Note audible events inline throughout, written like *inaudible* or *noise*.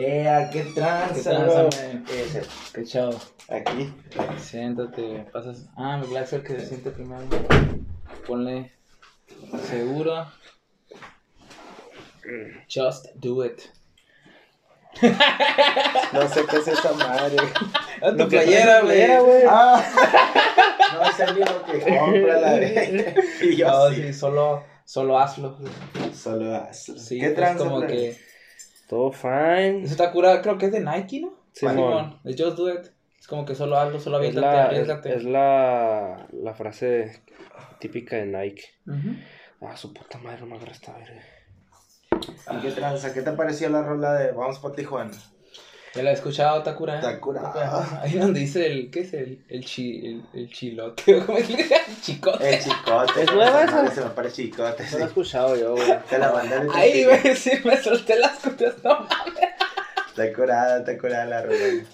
¡Eh, qué ¿Qué tranza, bro? Qué chavo. Aquí. Siéntate, pasas. Ah, me Black que se siente primero. Ponle seguro. Just do it. No sé qué es esa madre. *laughs* Ah, tu playera, güey. Ah. *laughs* No sé ni lo que compra la de. *laughs* Y yo No, sí. sí, solo, solo hazlo. Solo hazlo. Sí, ¿Qué pues como que. Todo fine. Eso está cura, creo que es de Nike, ¿no? Simón. Simón, Es Just do it. Es como que solo hazlo, solo Es aviéntate, la, es, arriesgate. es la, la frase típica de Nike. Ujú. Ah, su puta madre, no me agarra esta verga. ¿Y qué tranza? ¿Qué te pareció la rola de Vamos pa' Tijuana? Ya la he escuchado, Takura. Curada. Ahí donde dice el, ¿qué es el, el, chi, el, el chilote? *laughs* ¿Cómo es que le dice? El chicote. El chicote. ¿Es nueva esa? Se me parece chicote. No sí. lo he escuchado yo, güey. Te la mandé Ahí, güey, sí, me solté las cutas, no Está curada, está curada la rola.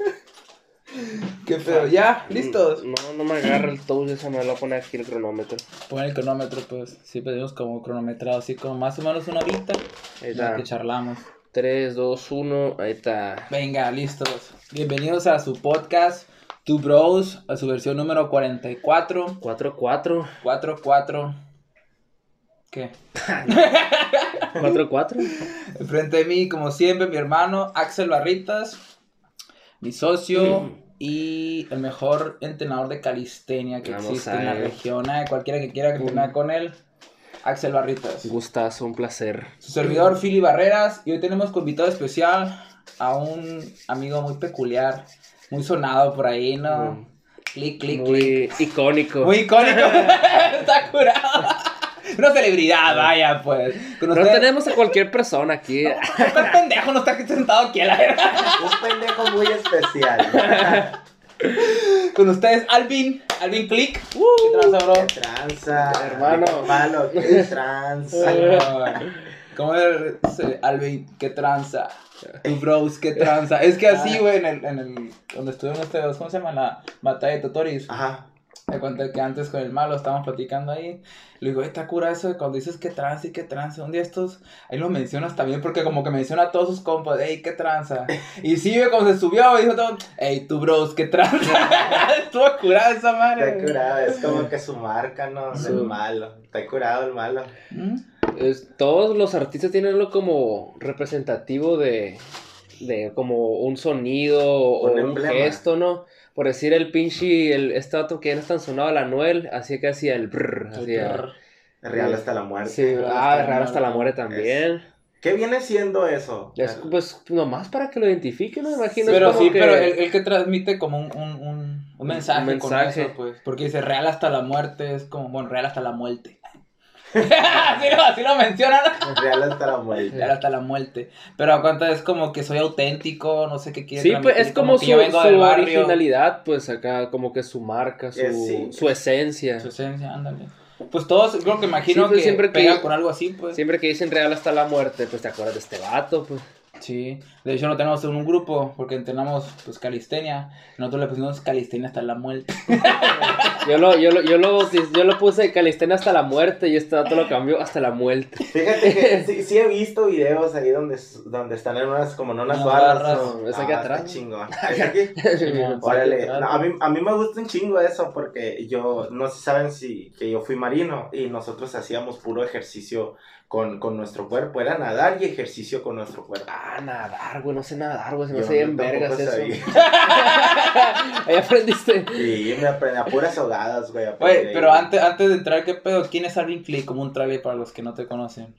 Qué feo. ¿Ya? ¿Listos? No, no me agarra el touch esa, me lo voy a poner aquí el cronómetro. Pon el cronómetro, pues. Sí, pedimos como cronometrado, así como más o menos una horita. Ahí en la está. que charlamos. 3, 2, 1, ahí está. Venga, listos. Bienvenidos a su podcast, Two Bros, a su versión número 44. 4, 4. 4, 4. ¿Qué? *laughs* 4, 4. Enfrente de mí, como siempre, mi hermano Axel Barritas, mi socio y el mejor entrenador de calistenia que Vamos existe en la región. eh, Cualquiera que quiera que entrenar con él, Axel Barritas. Gustazo, un placer. Su servidor, Philly Barreras. Y hoy tenemos como invitado especial a un amigo muy peculiar, muy sonado por ahí, ¿no? Mm. Clic, clic, clic. Muy icónico. Muy icónico. *laughs* Está curado. Una celebridad, vaya, pues. Con No ustedes- tenemos a cualquier persona aquí. ¿Cuál pendejo no está sentado aquí la verga? Un pendejo muy especial. *laughs* Con ustedes, Alvin. Alvin Click. ¿Qué tranza, bro? ¿Qué tranza? Hermano. Malo, qué tranza. *laughs* ¿Cómo es, eh, Alvin? ¿Qué tranza? Tu bros, ¿qué tranza? Es que así, güey, en el, en el, donde estuvimos ustedes, ¿cómo se llama? La batalla de Totoris. Ajá. Me conté que antes con el malo estábamos platicando ahí. Le digo, está cura eso de cuando dices que tranza y que tranza. Un día estos, ahí lo mencionas también porque como que menciona a todos sus compas, ey, qué tranza. Y sí, ve como se subió y dijo todo, ey, tu bros, qué tranza. *laughs* Estuvo curada esa madre. Está curado, es como que su marca, ¿no? Su- El malo. Está curado el malo. ¿Mm? Es- todos los artistas tienen lo como representativo de, de como un sonido o Un gesto, ¿no? Por decir el pinche, el, este que ya no es tan sonado, el Anuel, así que hacía el brrr, hacía... Real hasta la muerte. Sí, Real ah, hasta la raro hasta la muerte. también. ¿Qué viene siendo eso? Es, pues nomás para que lo identifiquen, ¿no? Imagino. Pero como sí, que- pero el, el que transmite como un, un, un, un mensaje, Un con mensaje. eso, pues. Porque dice real hasta la muerte, es como, bueno, real hasta la muerte. Así, lo, así lo mencionan. Real hasta la muerte. Real hasta la muerte. Pero a cuenta es como que soy auténtico, no sé qué quiere Sí, pues es como, que su, originalidad, pues acá como que su marca, su, sí. su esencia. Su esencia, ándale. Pues todos, creo que imagino Sí, pues, que siempre que- con algo así, pues. Siempre que dicen real hasta la muerte, pues te acuerdas de este vato, pues. Sí, de hecho no tenemos un grupo porque entrenamos pues calistenia. Nosotros le pusimos calistenia hasta la muerte. *laughs* Yo lo, yo lo, yo lo, yo lo puse calistenia hasta la muerte y este vato lo cambió hasta la muerte. Fíjate que *laughs* sí, sí he visto videos ahí donde, donde están en unas, como en unas Unas barras. barras. ¿no? Es aquí Ah, atrás, está ¿no? chingón. *laughs* ¿Es aquí? Órale, no, a, mí, a mí me gusta un chingo eso porque yo, no sé si saben si que yo fui marino y nosotros hacíamos puro ejercicio con, con nuestro cuerpo, era nadar y ejercicio con nuestro cuerpo. Ah, nadar, güey, no sé nadar, güey, se me hace bien vergas eso. *laughs* *laughs* Ahí aprendiste. Y me aprendí a puras ahogadas, güey. Oye, pero antes, antes de entrar, ¿qué pedo? ¿Quién es Alvin Clay? Como un trailer para los que no te conocen.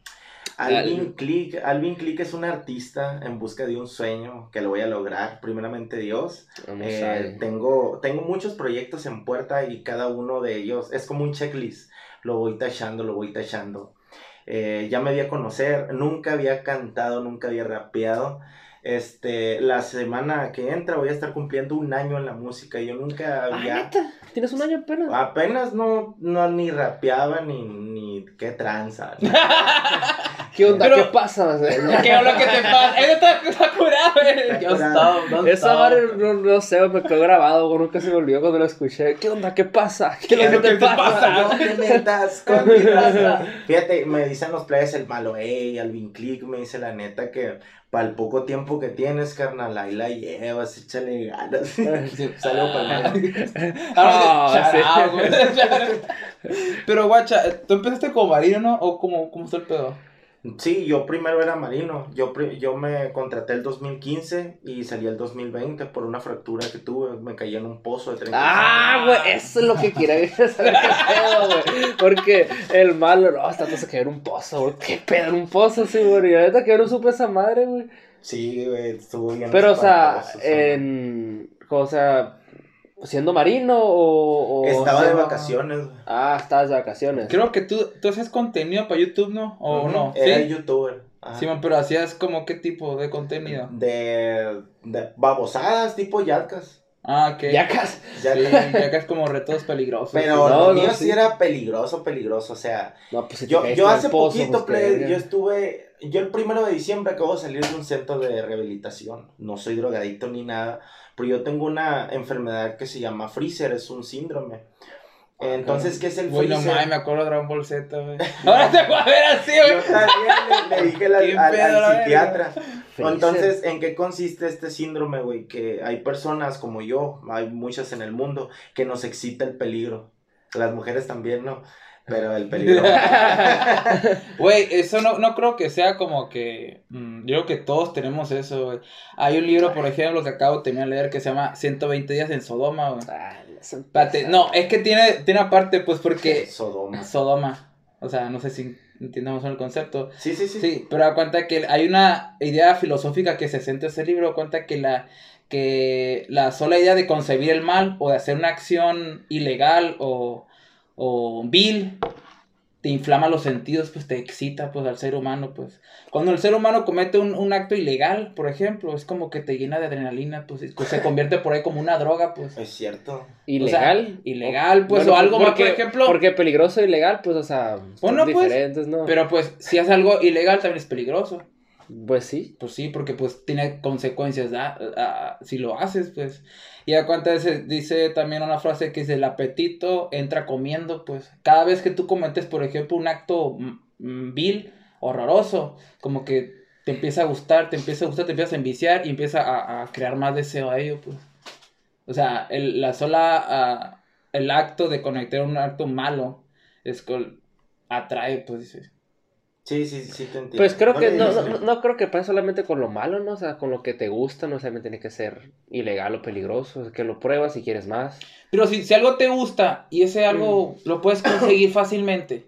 Alvin Click, Alvin Click es un artista en busca de un sueño que lo voy a lograr, primeramente Dios. Eh, tengo, tengo muchos proyectos en puerta y cada uno de ellos es como un checklist. Lo voy tachando, lo voy tachando. Eh, ya me di a conocer, nunca había cantado, nunca había rapeado. Este, la semana que entra voy a estar cumpliendo un año en la música. Yo nunca Ah, había... neta, tienes un año apenas. Apenas no, no ni rapeaba ni, ni qué tranza. *laughs* ¿Qué onda? Pero- *laughs* ¿Qué pasa? ¿Qué es lo que te pasa? Eso está, *laughs* está curado, güey. Yo don't Esa madre, no, no sé, me quedó grabado, güey, nunca se me olvidó cuando lo escuché. ¿Qué onda? ¿Qué pasa? ¿Qué, es lo que te te pasa? pasa? No te metas con mi *laughs* raza. Fíjate, me dicen los players el malo, ey, Alvin Click me dice la neta que para el poco tiempo que tienes, carnal, ahí la llevas, échale ganas. Saludos para el malo. Ah, Ah. Pero, guacha, ¿tú empezaste como marino, no? ¿O cómo, cómo está el pedo? Sí, yo primero era marino. Yo, yo me contraté el 2015 y salí el 2020 por una fractura que tuve. Me caí en un pozo de 30 Ah, güey, eso es lo que quería saber qué güey. Porque el malo, no, hasta se quedó en un pozo, güey. ¿Qué pedo en un pozo, sí, güey? Y neta que no supe esa madre, güey. Sí, güey, estuvo bien. Pero, o sea, en. O sea, siendo marino o. o Estaba de vacaciones. Ah, estabas de vacaciones. Creo que tú, tú haces contenido para YouTube, ¿no? ¿O no? Era Sí. youtuber. Ajá. Sí, man, pero hacías como qué tipo de contenido. de, de babosadas tipo yacas. Ah, ok. Ya casi. Sí, ya que es como retos peligrosos. Pero No, lo no, mío sí. sí era peligroso, peligroso. O sea, No, pues si yo, yo hace pozo, poquito, pues, que- yo estuve. Yo el primero de diciembre acabo de salir de un centro de rehabilitación. No soy drogadicto ni nada. Pero yo tengo una enfermedad que se llama freezer, es un síndrome. Entonces, ¿qué es el Güey, no freezer? mames, me acuerdo de Dragon Ball Z, güey. *laughs* Ahora te voy a ver así, Yo güey. también le, le dije al, *laughs* Qué al- pedo, al la psiquiatra. Freezer. Entonces, ¿en qué consiste este síndrome, güey? Que hay personas como yo, hay muchas en el mundo, que nos excita el peligro. Las mujeres también, ¿no? Pero el peligro. *laughs* *laughs* Güey, eso no, no creo que sea como que. mm, yo creo que todos tenemos eso, güey. Hay un libro, por ejemplo, que acabo de terminar de leer que se llama 120 días en Sodoma, güey. Ah, no, es que tiene, tiene aparte, pues porque. *laughs* Sodoma. Sodoma. O sea, no sé si entendamos el concepto. Sí, sí, sí. Sí, pero da cuenta que hay una idea filosófica que se centra en ese libro, da cuenta que la que la sola idea de concebir el mal o de hacer una acción ilegal o, o vil te inflama los sentidos, pues te excita pues al ser humano, pues. Cuando el ser humano comete un, un acto ilegal, por ejemplo, es como que te llena de adrenalina, pues y se convierte por ahí como una droga, pues. Es cierto. ¿Ilegal? ilegal, pues, Bueno, o algo más, por ejemplo. Porque peligroso e ilegal, pues, o sea, son Bueno, pues, diferentes, ¿no? Pero pues, si haces algo ilegal también es peligroso. Pues sí. Pues sí, porque pues tiene consecuencias ah, ah, si lo haces, pues. Y a cuenta dice, dice también una frase que dice, el apetito entra comiendo, pues. Cada vez que tú cometes, por ejemplo, un acto mm, mm, vil, horroroso, como que te empieza a gustar, te empieza a gustar, te empieza a enviciar y empieza a, crear más deseo a ello, pues. O sea, el, la sola, ah, el acto de conectar un acto malo, es atrae, pues dices. Sí, sí, sí, te entiendo. Pues creo que no, no, no creo que pase solamente con lo malo, ¿no? O sea, con lo que te gusta, no necesariamente tiene que ser ilegal o peligroso, es que lo pruebas si quieres más. Pero si, si algo te gusta y ese algo lo puedes conseguir fácilmente,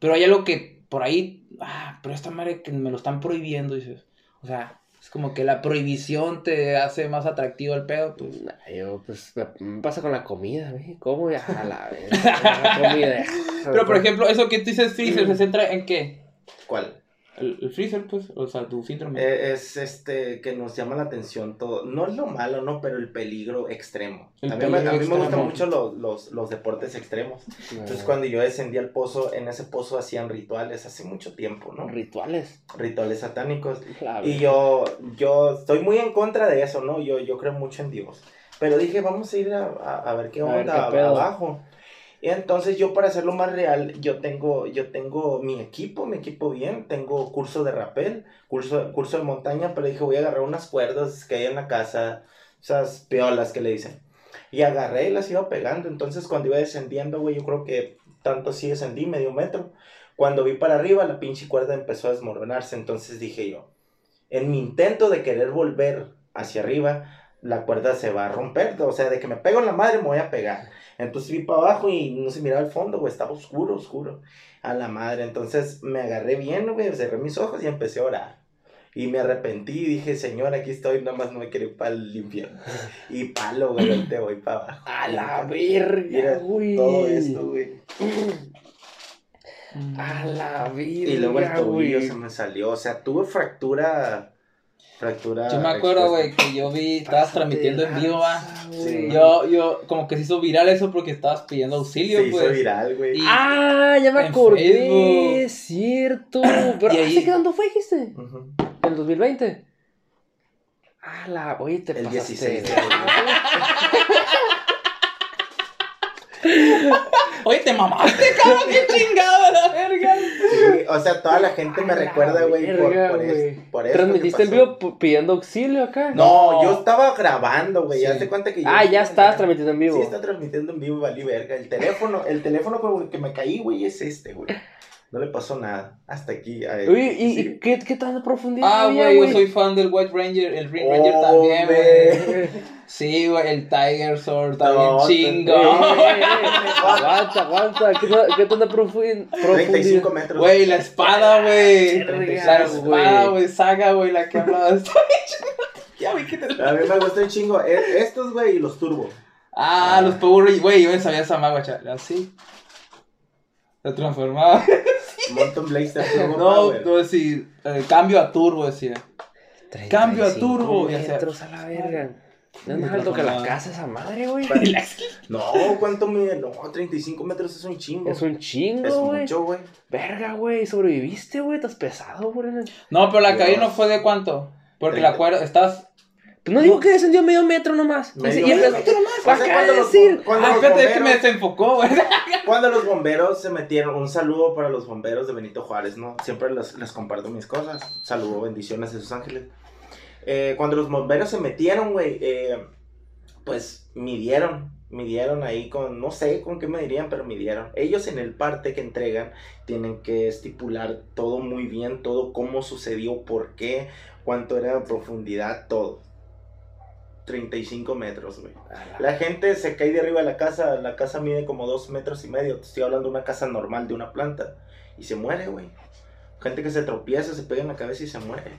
pero hay algo que por ahí, ah, pero esta madre que me lo están prohibiendo, dices, o sea, es como que la prohibición te hace más atractivo el pedo, pues. Nah, yo, pues, me, pasa con la comida, ¿ve? ¿Cómo ya? A la vez. *laughs* la comida. Pero por ejemplo, eso que tú dices freezer, ¿se centra en qué? ¿Cuál? El, el freezer, pues, o sea, tu síndrome. Eh, es este que nos llama la atención todo. No es lo malo, ¿no? Pero el peligro extremo. El a mí, me, a peligro mí me gustan extremo. mucho los, los, los deportes extremos. Entonces, cuando yo descendí al pozo, en ese pozo hacían rituales hace mucho tiempo, ¿no? Rituales. Rituales satánicos. La Y yo, yo estoy muy en contra de eso, ¿no? Yo, yo creo mucho en Dios. Pero dije, vamos a ir a, a- a ver qué A ver onda qué pedo. abajo. Y entonces yo para hacerlo más real, yo tengo, yo tengo mi equipo, mi equipo bien, tengo curso de rappel, curso, curso de montaña, pero dije voy a agarrar unas cuerdas que hay en la casa, esas piolas que le dicen. Y agarré y las iba pegando. Entonces cuando iba descendiendo, güey, yo creo que tanto sí descendí, medio metro. Cuando vi para arriba, la pinche cuerda empezó a desmoronarse. Entonces dije yo, en mi intento de querer volver hacia arriba, la cuerda se va a romper. O sea, de que me pego en la madre, me voy a pegar. Entonces vi para abajo y no se miraba el fondo, güey, estaba oscuro, oscuro. A la madre. Entonces me agarré bien, güey, cerré mis ojos y empecé a orar. Y me arrepentí y dije, Señor, aquí estoy, nada más no me quiero ir para el infierno. *laughs* Y palo, güey, te voy para abajo. A la verga, güey. Todo esto, güey. A la verga, Y luego el tobillo se me salió. O sea, tuve fractura Fractura. Yo me acuerdo, güey, que yo vi, estabas transmitiendo en vivo, va. Sí. Yo, yo, como que se hizo viral eso porque estabas pidiendo auxilio, Se hizo pues. viral, güey. Ah, ya me En acordé, Facebook. cierto. *coughs* Pero Y ahí- ¿hace cuándo fue, dijiste? Ujú. ¿En el 2020? Ah, la, oye, te El pasaste. 16 de güey. *laughs* *laughs* Oye, te mamaste, cabrón, qué chingado la verga. Sí, o sea, toda la gente me recuerda, güey, por, por, es- por eso. ¿Transmitiste en vivo pidiendo auxilio acá? No, No. yo estaba grabando, güey. Ya te cuenta que yo. Ah, ya estás transmitiendo en vivo. Sí, está transmitiendo en vivo, valí verga. El teléfono, el teléfono con el que me caí, güey, es este, güey. No le pasó nada. Hasta aquí. Uy, ¿y, Sí. y qué, qué tan profundidad Ah, güey, yo soy fan del White Ranger, el Green Ranger también, güey. Sí, güey, el Tiger Sword está No, chingo. *laughs* Aguanta, aguanta. ¿Qué, tan- qué tanta profundidad? 35 metros. Güey, la espada, güey. La espada, güey. saga, güey, la que hablaba. Está bien chingona. Ya, güey. A mí me gusta un chingo. E- Estos, güey, y los turbo. Ah, los Power Rangers, güey, yo sabía esa maga, chaval. Así. Se transformaba. Mountain Blaster Turbo No, Power. no, sí, eh, cambio a turbo, decía. Cambio a 35 turbo, ya sea. metros a la verga. No es más alto que la casa esa madre, güey. *laughs* No, ¿cuánto mide? No, 35 metros es un chingo. Es un Es chingo, güey. mucho, güey. Verga, güey. Sobreviviste, güey. Estás pesado, güey. No, pero la caída no fue de cuánto. Porque la Treinta. cuerda, estás. No digo que descendió medio metro nomás. Medio y empezó metro nomás. De los, decir. cuando Ah, los espérate, es que me bomberos, desenfocó, güey. *laughs* cuando los bomberos se metieron, un saludo para los bomberos de Benito Juárez, ¿no? Siempre les, les comparto mis cosas. Saludo, bendiciones de sus ángeles. Eh, cuando los bomberos se metieron, güey, eh, pues midieron, midieron ahí con, no sé con qué me dirían, pero midieron. Ellos en el parte que entregan tienen que estipular todo muy bien, todo cómo sucedió, por qué, cuánto era de profundidad, todo. 35 metros, güey. La gente se cae de arriba de la casa, la casa mide como dos metros y medio, te estoy hablando de una casa normal, de una planta, y se muere, güey. Gente que se tropieza, se pega en la cabeza y se muere.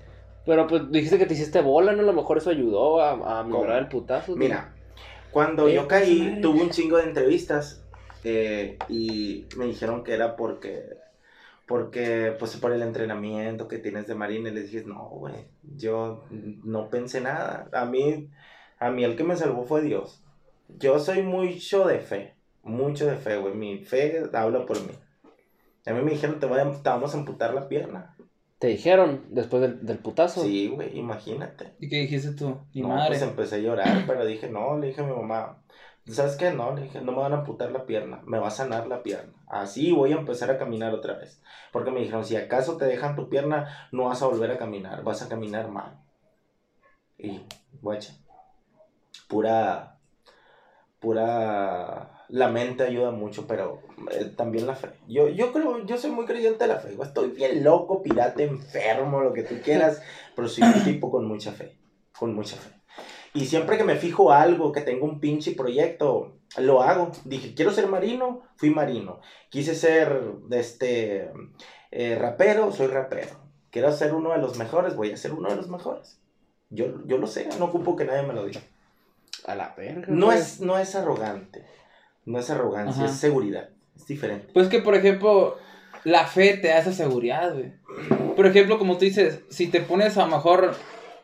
Pero pues dijiste que te hiciste bola, ¿no? A lo mejor eso ayudó a, a minorar el putazo. Mira, cuando Eh, yo caí, tuve un chingo de entrevistas eh, y me dijeron que era porque, porque, pues por el entrenamiento que tienes de marina, y les dije, no, güey, yo no pensé nada. A mí, a mí el que me salvó fue Dios. Yo soy mucho de fe, mucho de fe, güey. Mi fe habla por mí. A mí me dijeron, te, voy a- te vamos a amputar la pierna. Te dijeron después del, del putazo. Sí, güey, imagínate. ¿Y qué dijiste tú? Mi no, madre. pues empecé a llorar, *clears throat* pero dije, no, le dije a mi mamá, ¿sabes qué? No, le dije, no me van a amputar la pierna, me va a sanar la pierna. Así voy a empezar a caminar otra vez. Porque me dijeron, si acaso te dejan tu pierna, no vas a volver a caminar, vas a caminar mal. Y, guacha, pura, pura, la mente ayuda mucho, pero eh, también la fe. Yo, yo creo, yo soy muy creyente de la fe, estoy bien loco, pirata, enfermo, lo que tú quieras, pero soy un tipo con mucha fe, con mucha fe. Y siempre que me fijo algo, que tengo un pinche proyecto, lo hago. Dije, quiero ser marino, fui marino. Quise ser, este, eh, rapero, soy rapero. Quiero ser uno de los mejores, voy a ser uno de los mejores. Yo, yo lo sé, no ocupo que nadie me lo diga. A la verga. No güey. es, no es arrogante, no es arrogancia, Ajá. es seguridad, es diferente. Pues que, por ejemplo, la fe te da esa seguridad, güey. Por ejemplo, como tú dices, si te pones a lo mejor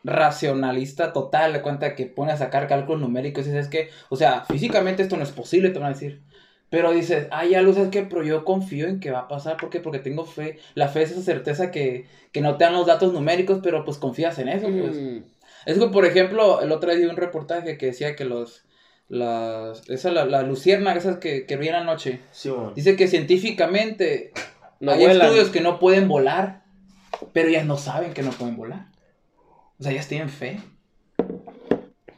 racionalista total, de cuenta que pones a sacar cálculos numéricos y dices que, o sea, físicamente esto no es posible, te van a decir. Pero dices, ah, ya lo sabes que, pero yo confío en que va a pasar, ¿por qué? Porque tengo fe. La fe es esa certeza que, que no te dan los datos numéricos, pero pues confías en eso, pues. Mm. Es que, por ejemplo, el otro día vi un reportaje que decía que los, las, esa, la, la luciérnaga, esas que, que brillan anoche, Sí, mon. dice que científicamente No hay vuelan. estudios que no pueden volar, pero ellas no saben que no pueden volar. O sea, ellas tienen fe.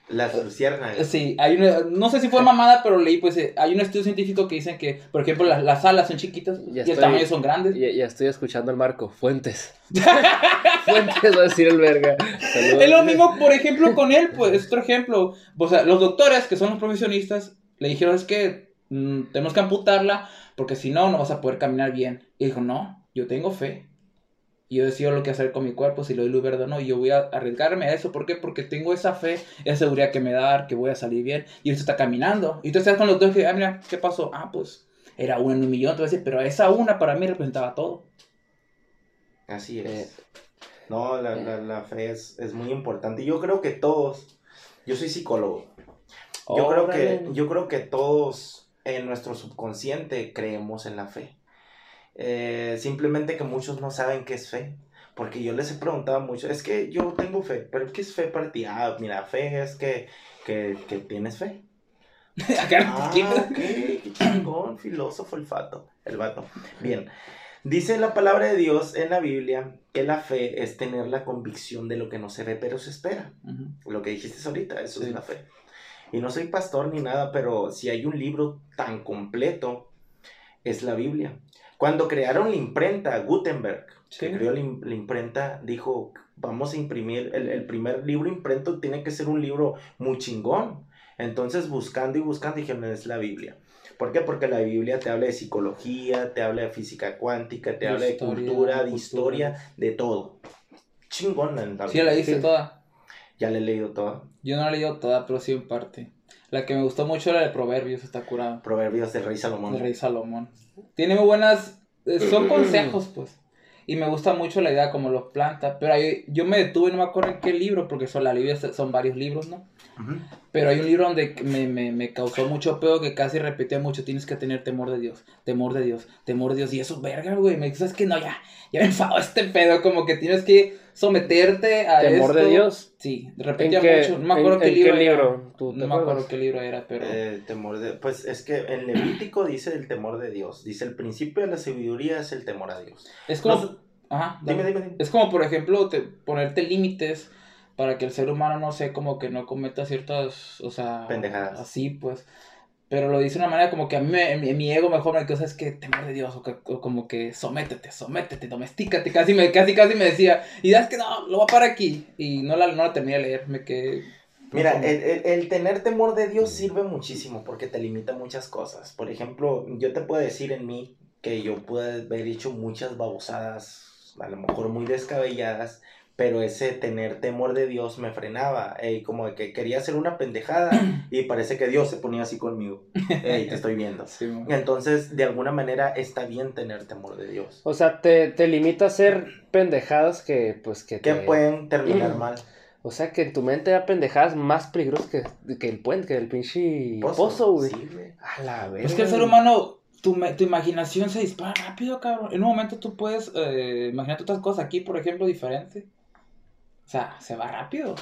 Las luciérnagas. Sí, hay una, no sé si fue mamada, pero leí, pues, eh, hay un estudio científico que dicen que, por ejemplo, las, las alas son chiquitas Ya y el tamaño son grandes. Ya, ya estoy escuchando al Marco. Fuentes. *laughs* Fuentes va a decir el verga. Saludos. Es lo mismo, por ejemplo, con él, pues, es otro ejemplo. O sea, los doctores, que son los profesionistas, le dijeron, es que mm, tenemos que amputarla, porque si no, no vas a poder caminar bien. Y dijo, no, yo tengo fe. Y yo decido lo que hacer con mi cuerpo, si lo doy luz verde o no. Y yo voy a arriesgarme a eso. ¿Por qué? Porque tengo esa fe, esa seguridad que me da, que voy a salir bien. Y usted está caminando. Y tú estás con los dos que, ah, mira, ¿qué pasó? Ah, pues, era una en un millón. Pero esa una para mí representaba todo. Así es. Eh, No, la, la, la fe es, es muy importante. Yo creo que todos, yo soy psicólogo. Yo creo que, yo creo que todos en nuestro subconsciente creemos en la fe. Eh, simplemente que muchos no saben qué es fe. Porque yo les he preguntado mucho, es que yo tengo fe, pero ¿qué es fe para ti? Ah, mira, fe es que, que, que tienes fe. *laughs* Ah, ¿quién- ok, qué chingón, filósofo el fato, el vato. Bien, dice la palabra de Dios en la Biblia que la fe es tener la convicción de lo que no se ve pero se espera. Lo que dijiste ahorita, eso Sí. es la fe. Y no soy pastor ni nada, pero si hay un libro tan completo, es la Biblia. Cuando crearon la imprenta, Gutenberg, que creó la, im- la imprenta, dijo, vamos a imprimir, el, el primer libro impreso tiene que ser un libro muy chingón. Entonces, buscando y buscando, dijeron, es la Biblia. ¿Por qué? Porque la Biblia te habla de psicología, te habla de física cuántica, te De habla de cultura, de cultura. historia, de todo. Chingón la Sí, la hice toda. Ya le he leído toda. Yo no la he leído toda, pero sí en parte. La que me gustó mucho era de Proverbios, está curada. Proverbios del Rey Salomón. El rey Salomón. Tiene muy buenas. eh, son consejos, pues. Y me gusta mucho la idea como los planta. Pero ahí, yo me detuve, no me acuerdo en qué libro, porque son, la Biblia son varios libros, ¿no? Ujú. Pero hay un libro donde me, me, me causó mucho pedo que casi repetía mucho. Tienes que tener temor de Dios, temor de Dios, temor de Dios. Y eso, verga, güey. Me dices que no, ya, ya me enfado este pedo. Como que tienes que someterte a Temor de esto. Dios. Sí, ¿En repetía qué, mucho. No me acuerdo en- qué en libro. qué era. libro? ¿Tú te No me acuerdo qué libro era, pero. Eh, temor de, pues es que en Levítico dice el temor de Dios. Dice el principio de la sabiduría es el temor a Dios. es como. no- Ajá, dime, dime. Es como, por ejemplo, te- ponerte límites para que el ser humano, no sé, como que no cometa ciertas, o sea... Pendejadas. Así, pues. Pero lo dice de una manera como que a mí, me- mi, mi ego mejor me cosa es que temor de Dios, o, que, o como que sométete, sométete, domestícate, casi me, casi, casi me decía, y das que no, lo voy a parar aquí, y no la, no la terminé de leer, me quedé... Mira, como- el, el- el tener temor de Dios sirve muchísimo porque te limita muchas cosas. Por ejemplo, yo te puedo decir en mí que yo pude haber hecho muchas babosadas, a lo mejor muy descabelladas, pero ese tener temor de Dios me frenaba. Ey, como de que quería hacer una pendejada *clears throat* y parece que Dios se ponía así conmigo. Ey, te estoy viendo. *laughs* Sí. Entonces, de alguna manera está bien tener temor de Dios. O sea, te, te limita a hacer pendejadas que, pues, que Que te- pueden terminar *clears throat* mal. O sea, que en tu mente da pendejadas más peligrosas que, que el puente, que el pinche pozo, güey. Sí, güey. A la verga. Es que el ser humano, tu, me- tu imaginación se dispara rápido, cabrón. En un momento tú puedes eh, imaginarte otras cosas aquí, por ejemplo, diferente. O sea, se va rápido.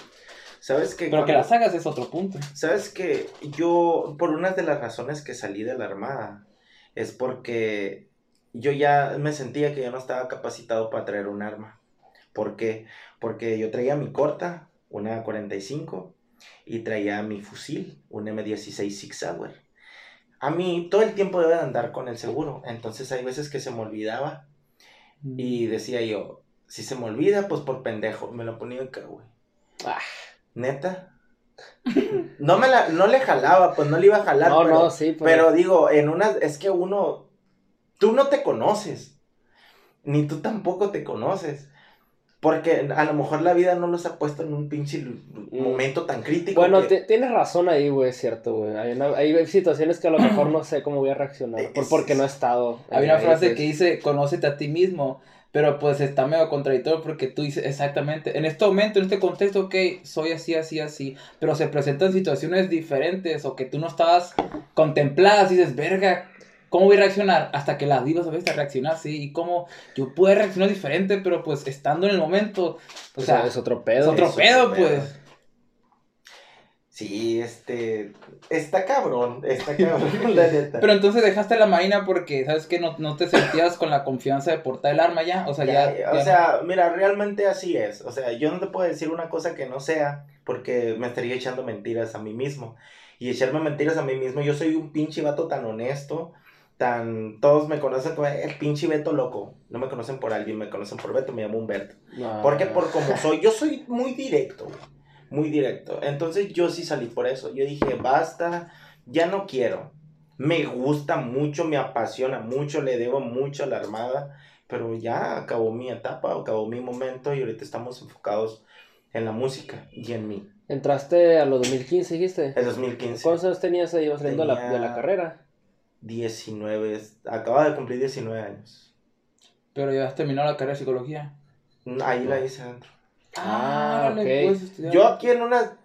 ¿Sabes que Pero que las hagas es otro punto. Sabes que yo, por una de las razones que salí de la Armada, es porque yo ya me sentía que ya no estaba capacitado para traer un arma. ¿Por qué? Porque yo traía mi corta, una 45, y traía mi fusil, un M16 Six Sauer. A mí todo el tiempo debe de andar con el seguro, entonces hay veces que se me olvidaba y decía yo, si se me olvida, pues por pendejo, me lo ponía acá, güey. Ah. ¿Neta? No me la, no le jalaba, pues no le iba a jalar, No, pero, no, sí, pero... pero digo, en una, es que uno, tú no te conoces, ni tú tampoco te conoces, porque a lo mejor la vida no los ha puesto en un pinche lu- momento tan crítico. Bueno, que- tienes razón ahí, güey, es cierto, güey. Hay, una- hay situaciones que a lo mejor no *clears throat* sé cómo voy a reaccionar, por, Es- porque no he estado. Hay una ahí, frase pues. que dice, conócete a ti mismo, pero pues está medio contradictorio porque tú dices exactamente, en este momento, en este contexto, ok, soy así, así, así, pero se presentan situaciones diferentes o que tú no estabas contempladas y dices, verga, ¿cómo voy a reaccionar? Hasta que las vivas a veces reaccionar, sí, y cómo yo puedo reaccionar diferente, pero pues estando en el momento, o O sea, sea, es otro es pedo. otro es otro pedo, pedo. Sí, este, está cabrón, está cabrón, *laughs* la neta. Pero entonces dejaste la marina porque, ¿sabes qué? No, no te sentías con la confianza de portar el arma ya, o sea, ya... Ya, ya o sea, mira, realmente así es. O sea, yo no te puedo decir una cosa que no sea porque me estaría echando mentiras a mí mismo. Y echarme mentiras a mí mismo, yo soy un pinche vato tan honesto, tan... Todos me conocen como el pinche Beto loco. No me conocen por alguien, me conocen por Beto, me llamo Humberto. No. Porque por como soy, yo soy muy directo, muy directo. Entonces yo sí salí por eso. Yo dije, basta, ya no quiero. Me gusta mucho, me apasiona mucho, le debo mucho a la Armada, pero ya acabó mi etapa, acabó mi momento y ahorita estamos enfocados en la música y en mí. Entraste a los 2015, dijiste. El 2015, ¿Cuántos años tenías ahí saliendo de la- de la Tenía- carrera? 19, acaba de cumplir 19 años. Pero ya has terminado la carrera de psicología. Ahí la hice adentro. Ah, órale, ok. Yo aquí en una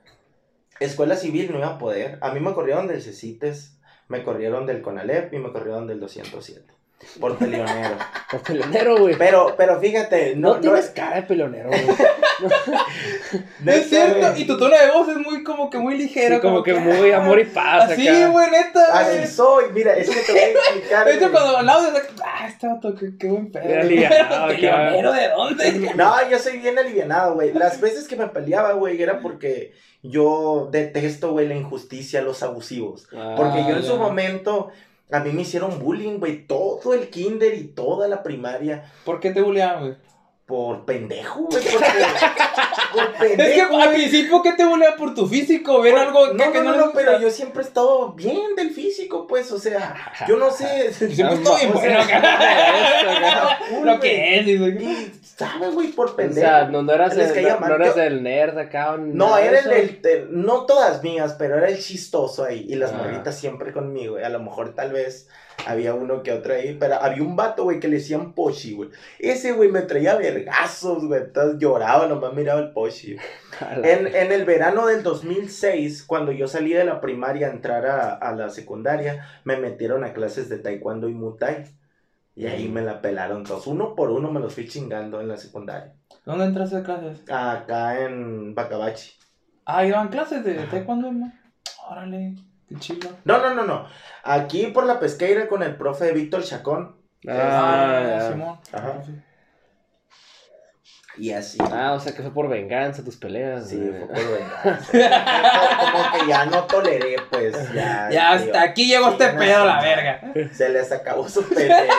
escuela civil no iba a poder. A mí me corrieron del CECITES, me corrieron del CONALEP y me corrieron del 207. Por *laughs* peleonero. Por peleonero, güey. Pero, pero fíjate, No, no, no, tienes cara de peleonero, güey. *laughs* *laughs* no es cierto, güey. y tu tono de voz es muy como que muy ligero. Sí, como que muy amor y paz Así, güey, neta. Así güey. soy, mira, es que te voy a *laughs* explicar. De hecho, cuando hablamos, de ah, este vato, qué, qué buen pedo. Alivianado, ¿Peleonero *laughs* de dónde? No, yo soy bien alivianado, güey. Las veces que me peleaba, güey, era porque yo detesto, güey, la injusticia, los abusivos. Ah, Porque yo en su momento, a mí me hicieron bullying, güey, todo el kinder y toda la primaria. ¿Por qué te bulleaban, güey? Por pendejo, güey, *laughs* porque... por pendejo, Es que al principio, ¿qué te bulleaban por tu físico? ¿Ver algo que, No, que no, no, no, gusta? pero yo siempre he estado bien del físico, pues, o sea, yo no sé. *laughs* Siempre estoy bien o bueno *laughs* cool, Lo güey. que es. Y, ¿sabe, güey? Por O pendejo. sea, no, no eras, el, no, no eras el nerd acá. No, era el, el- el- no todas mías, pero era el chistoso ahí. Y las Ah. morritas siempre conmigo, güey. A lo mejor tal vez había uno que otro ahí, pero había un vato, güey, que le decían Pochi, güey. Ese, güey, me traía vergazos, güey. Entonces lloraba, nomás miraba el Pochi. En, en el verano del 2006, cuando yo salí de la primaria a entrar a, a la secundaria, me metieron a clases de taekwondo y muay Y ahí me la pelaron todos. Uno por uno me los fui chingando en la secundaria. ¿Dónde entraste a clases? Acá en Bacabachi. Ah, iban clases de taekwondo, hermano. Órale, qué chido. No, no, no, no. Aquí por la pesqueira con el profe Víctor Chacón. Ah, ya. Simón. Ajá. Y así. Ah, o sea que fue por venganza tus peleas. Sí, güey. fue por venganza. *laughs* Como que ya no toleré, pues. Ya, Ya tío. hasta aquí llegó este pedo, la no, verga. Se les acabó su pendejo.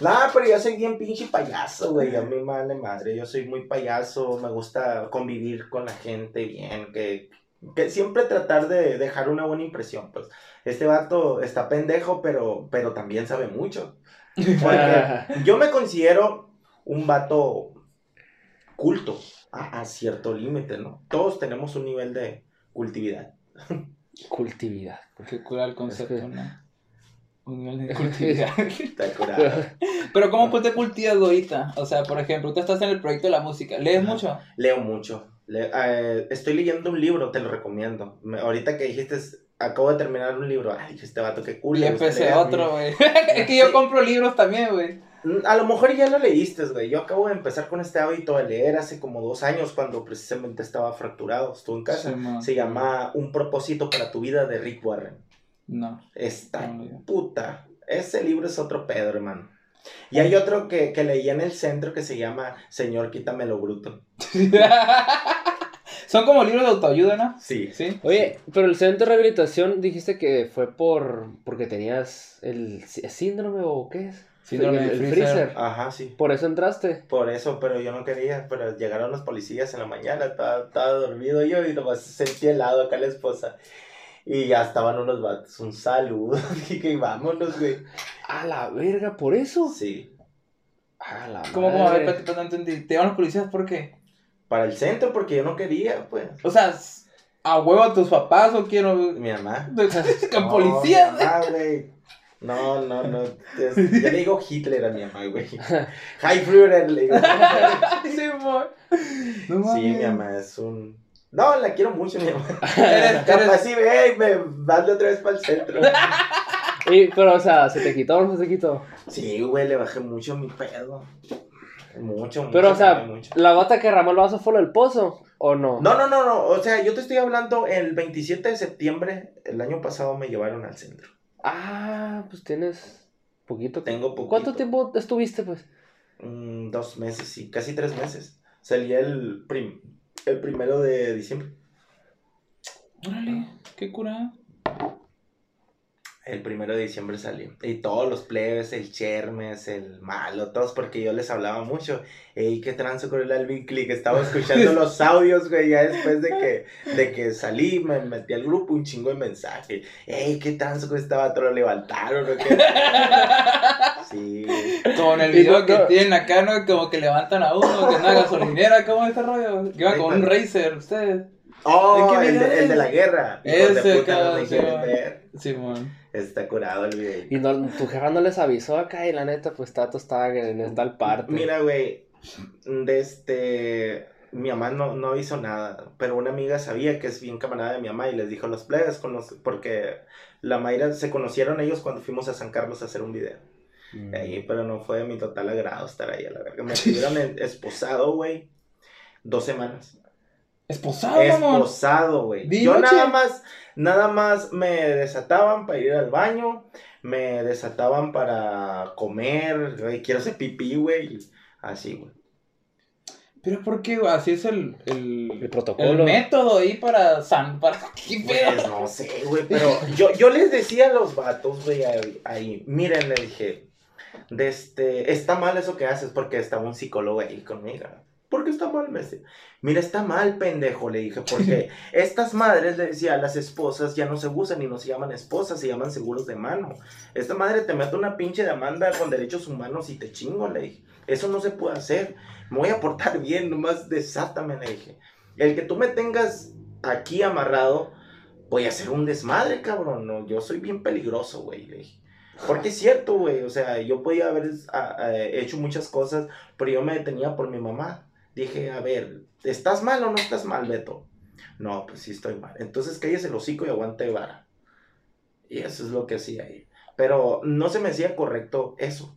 No, pero yo soy bien pinche payaso, güey. A mí me vale madre. Yo soy muy payaso. Me gusta convivir con la gente bien. Que, que siempre tratar de dejar una buena impresión. Pues este vato está pendejo, pero, pero también sabe mucho. *laughs* Porque yo me considero un vato culto a, a cierto límite, ¿no? Todos tenemos un nivel de cultividad. Cultividad. Qué cura el concepto, Es que- ¿no? *laughs* Un nivel de cultividad. *laughs* Está curado. Pero ¿cómo pues te cultivas ahorita? O sea, por ejemplo, tú estás en el proyecto de la música. ¿Lees Ajá. mucho? Leo mucho. Le- eh, estoy leyendo un libro, te lo recomiendo. Me- ahorita que dijiste, acabo de terminar un libro. Ay, dije, este vato, qué cool. Y empecé otro, güey. *laughs* es que yo compro libros también, güey. Mm, A lo mejor ya lo leíste, güey. Yo acabo de empezar con este hábito de leer hace como dos años cuando precisamente estaba fracturado. Estuve en casa. Sí. Se llama Un propósito para tu vida de Rick Warren. No. Está no puta. Ese libro es otro pedo, hermano. Y hay otro que, que leí en el centro que se llama Señor, quítame lo bruto. *laughs* Son como libros de autoayuda, ¿no? Sí. Sí. Oye, pero el centro de rehabilitación dijiste que fue por porque tenías el sí- síndrome o qué es? Síndrome el, de el freezer. freezer. Ajá, sí. Por eso entraste. Por eso, pero yo no quería. Pero llegaron los policías en la mañana, estaba, estaba dormido yo y nomás sentí helado acá la esposa. Y ya estaban unos vatos. Un saludo. *laughs* Dije, y vámonos, güey. A la verga, por eso. Sí. A la ¿Cómo, cómo? A ver, madre. espérate, espérate, no entendí. ¿Te llevan los policías por qué? Para el centro, porque yo no quería, pues. O sea, ¿a huevo a tus papás o quiero? Mi mamá. *laughs* ¿Con No, policías? mi mamá, güey. No, no, no. es- yo le digo Hitler a mi mamá, güey. *laughs* High Führer, le digo. *laughs* sí. No Sí, mi mamá es un. No, la quiero mucho, mi mamá. Eres, Capaz sí, ve, me vas de otra vez para el centro. Y, pero, o sea, ¿se te quitó o no se te quitó? Sí, güey, le bajé mucho mi pedo. Mucho, mucho. Pero, o sea, mucho. ¿la gota que derramó el vaso fue lo del pozo? ¿O no? No, no, no, no. O sea, yo te estoy hablando el 27 de septiembre, el año pasado me llevaron al centro. Ah, pues tienes poquito. Tengo poquito. ¿Cuánto tiempo estuviste, pues? Mm, dos meses, sí, casi tres meses. Salí el, prim- el primero de diciembre. Órale, qué cura. El primero de diciembre salí. Y todos los plebes, el Chermes, el malo, todos, porque yo les hablaba mucho. Ey, qué transo con el Alvin Click. Estaba escuchando *laughs* los audios, güey, ya después de que, de que salí, me metí al grupo, un chingo de mensajes. Ey, qué transo con este vato, lo levantaron, ¿o qué? *laughs* Sí. Como en el video no- que no- tienen acá, ¿no? Como que levantan a uno, que es una gasolinera, ¿cómo es este rollo? Que van con un racer, ustedes. Oh, ¿De qué el, de, el de la guerra. Ese, cabrón. Simón. Está curado el video. Y no, tu jefa no les avisó acá y la neta, pues Tato estaba en tal parte. Mira, güey, de este, mi mamá no, no hizo nada, pero una amiga sabía que es bien camarada de mi mamá y les dijo los plebes, con los- porque la Mayra se conocieron ellos cuando fuimos a San Carlos a hacer un video. Mm. Ahí, pero no fue de mi total agrado estar ahí a la verga. Me *laughs* tuvieron esposado, güey, dos semanas. Esposado, mamón. Esposado, güey. Yo nada más, nada más me desataban para ir al baño, me desataban para comer, güey, quiero hacer pipí, güey, así, güey. Pero ¿por qué? güey? Así es el, el, El el protocolo. método ahí para san... Para... *laughs* ¿Qué pedo? Pues no sé, güey, pero yo, yo les decía a los vatos, güey, ahí, ahí, miren, le dije, de este, está mal eso que haces porque estaba un psicólogo ahí conmigo. ¿Por qué está mal, me decía? Mira, está mal, pendejo, le dije, porque *laughs* estas madres, le decía, las esposas ya no se usan y no se llaman esposas, se llaman seguros de mano. Esta madre te mete una pinche demanda con derechos humanos y te chingo, le dije. Eso no se puede hacer. Me voy a portar bien, nomás desátame, le dije. El que tú me tengas aquí amarrado, voy a hacer un desmadre, cabrón. No, yo soy bien peligroso, güey, le dije. Porque es cierto, güey. O sea, yo podía haber a- a- hecho muchas cosas, pero yo me detenía por mi mamá. Dije, a ver, ¿estás mal o no estás mal, Beto? No, pues sí estoy mal. Entonces cállese el hocico y aguante vara. Y eso es lo que hacía ahí. Pero no se me hacía correcto eso.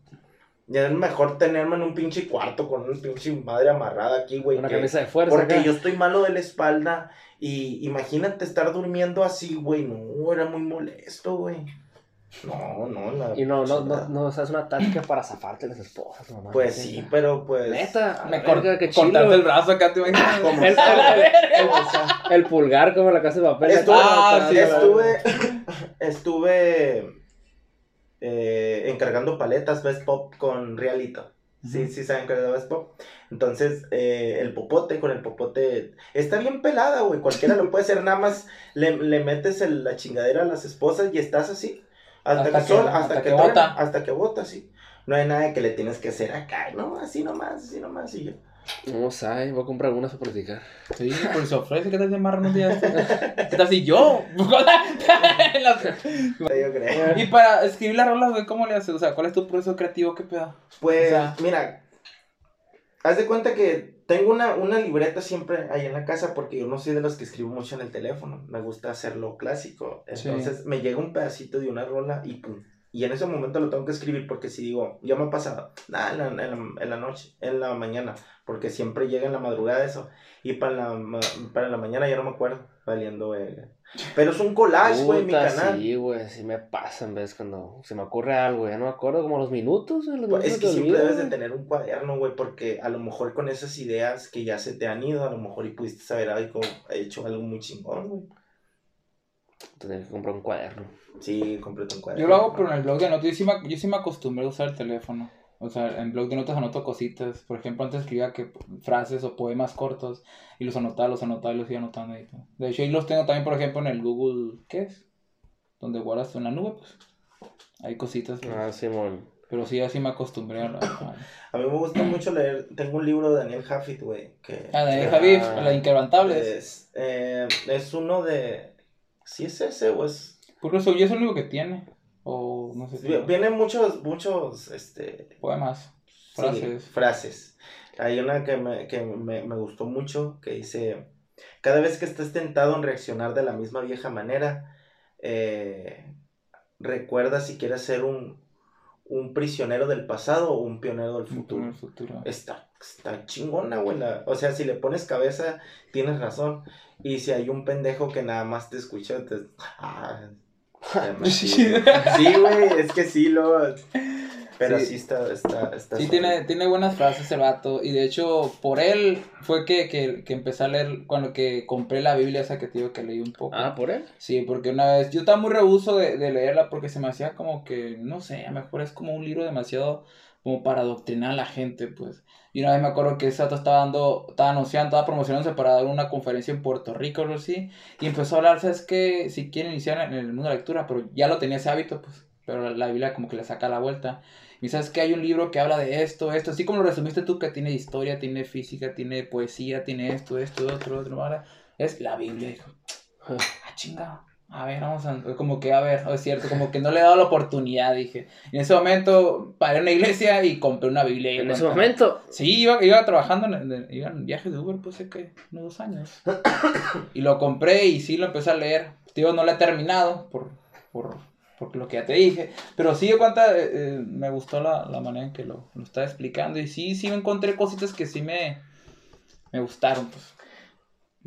Ya es mejor tenerme en un pinche cuarto con una pinche madre amarrada aquí, güey. Una que- camisa de fuerza. porque acá. yo estoy malo de la espalda y imagínate estar durmiendo así, güey. No, era muy molesto, güey. No, no, la Y no, no, no, no, o sea, es una táctica para zafarte de las esposas, mamá. Pues sí, pero pues. Neta, Me me cor- corta que cortarte el brazo acá, te imaginas. *laughs* Como El, el- el- el- el pulgar como la casa de papel. Estuve, Ah, sí, estuve, estuve eh, encargando paletas Best Pop con Realito. Sí, sí saben cuál es la Best Pop. Entonces, eh, el popote, con el popote, está bien pelada, güey. Cualquiera lo puede hacer, nada más le, le metes el- la chingadera a las esposas y estás así. Hasta, Hasta que, que- sol- hasta hasta, que que, truena, bota. hasta que bota, sí. No hay nada que le tienes que hacer acá, no, así nomás, así nomás, y yo. No sé, voy a comprar unas para practicar. Sí, pues ofrece que te amarran un día. *laughs* ¿Qué tal si yo? *laughs* Yo creo. y para escribir la rola, güey, ¿cómo le haces? O sea, ¿cuál es tu proceso creativo? ¿Qué pedo? Pues, O sea- mira, haz de cuenta que tengo una, una libreta siempre ahí en la casa porque yo no soy de los que escribo mucho en el teléfono. Me gusta hacerlo clásico. Sí. Entonces me llega un pedacito de una rola y pum. Y en ese momento lo tengo que escribir porque si digo, ya me ha pasado, nada, en, la, en la- en la noche, en la mañana, porque siempre llega en la madrugada eso. Y para la, para la mañana ya no me acuerdo, valiendo verga. Pero es un collage, güey, en mi canal. Sí, güey, sí me pasa en vez cuando se me ocurre algo, ya no me acuerdo como los minutos. los Pues, minutos Es que siempre debes de tener un cuaderno, güey, porque a lo mejor con esas ideas que ya se te han ido, a lo mejor y pudiste haber algo, hecho algo muy chingón, güey. Tener que comprar un cuaderno. Sí, completo un cuaderno. Yo lo hago, pero en el blog de notas. Yo sí, me, yo sí me acostumbré a usar el teléfono. O sea, en blog de notas anoto cositas. Por ejemplo, antes escribía que frases o poemas cortos y los anotaba, los anotaba y los iba anotando ahí. todo. De hecho, ahí los tengo también, por ejemplo, en el Google. ¿Qué es? Donde guardas en la nube, pues. Hay cositas. pues. Ah, Simón. Pero sí, así me acostumbré a. a- A mí me gusta mucho leer, tengo un libro de Daniel Jaffit, güey, que... Ah, de que Javi, Ah. la Inquebrantables. es, eh, es uno de... ¿Sí es ese o es...? Porque eso, yo es el único que tiene. O no sé. Vi- Vienen muchos, muchos, este... Poemas. Sí, Frases. frases. Hay una que, me, que me, me gustó mucho que dice, cada vez que estés tentado en reaccionar de la misma vieja manera, eh, recuerda si quieres ser un, un prisionero del pasado o un pionero del Futuro. Está, está chingona, güey. O sea, si le pones cabeza, tienes razón. Y si hay un pendejo que nada más te escucha, te... Ah, *laughs* sí, Sí, güey, es que sí, lo... Pero Sí. sí, está, está, está Sí, tiene, tiene buenas frases el vato. Y de hecho, por él fue que, que, que empecé a leer cuando que compré la Biblia esa que te digo que leí un poco. Ah, por él. Sí, porque una vez yo estaba muy rehuso de, de leerla porque se me hacía como que, no sé, a lo mejor es como un libro demasiado como para adoctrinar a la gente, pues. Y una vez me acuerdo que ese vato estaba dando, estaba anunciando, estaba promocionándose para dar una conferencia en Puerto Rico o algo así. Y empezó a hablar, ¿sabes qué? Si quieren iniciar en el mundo de la lectura, pero ya lo tenía ese hábito, pues. Pero la, la Biblia como que le saca la vuelta. Y sabes que hay un libro que habla de esto, esto, así como lo resumiste tú, que tiene historia, tiene física, tiene poesía, tiene esto, esto, otro, otro, ¿vale? Es la Biblia, hijo. Ah, chingado. A ver, vamos a, como que, a ver, es cierto, como que no le he dado la oportunidad, dije. En ese momento paré en una iglesia y compré una Biblia. y En ese momento, Sí, iba, iba trabajando, en, iba en viajes de Uber, pues sé que unos dos años. *coughs* Y lo compré y sí lo empecé a leer. Tío, no lo he terminado por, por, por lo que ya te dije. Pero sí, cuenta, eh, eh, me gustó la, la manera en que lo, lo estaba explicando. Y sí, sí me encontré cositas que sí me, me gustaron, pues.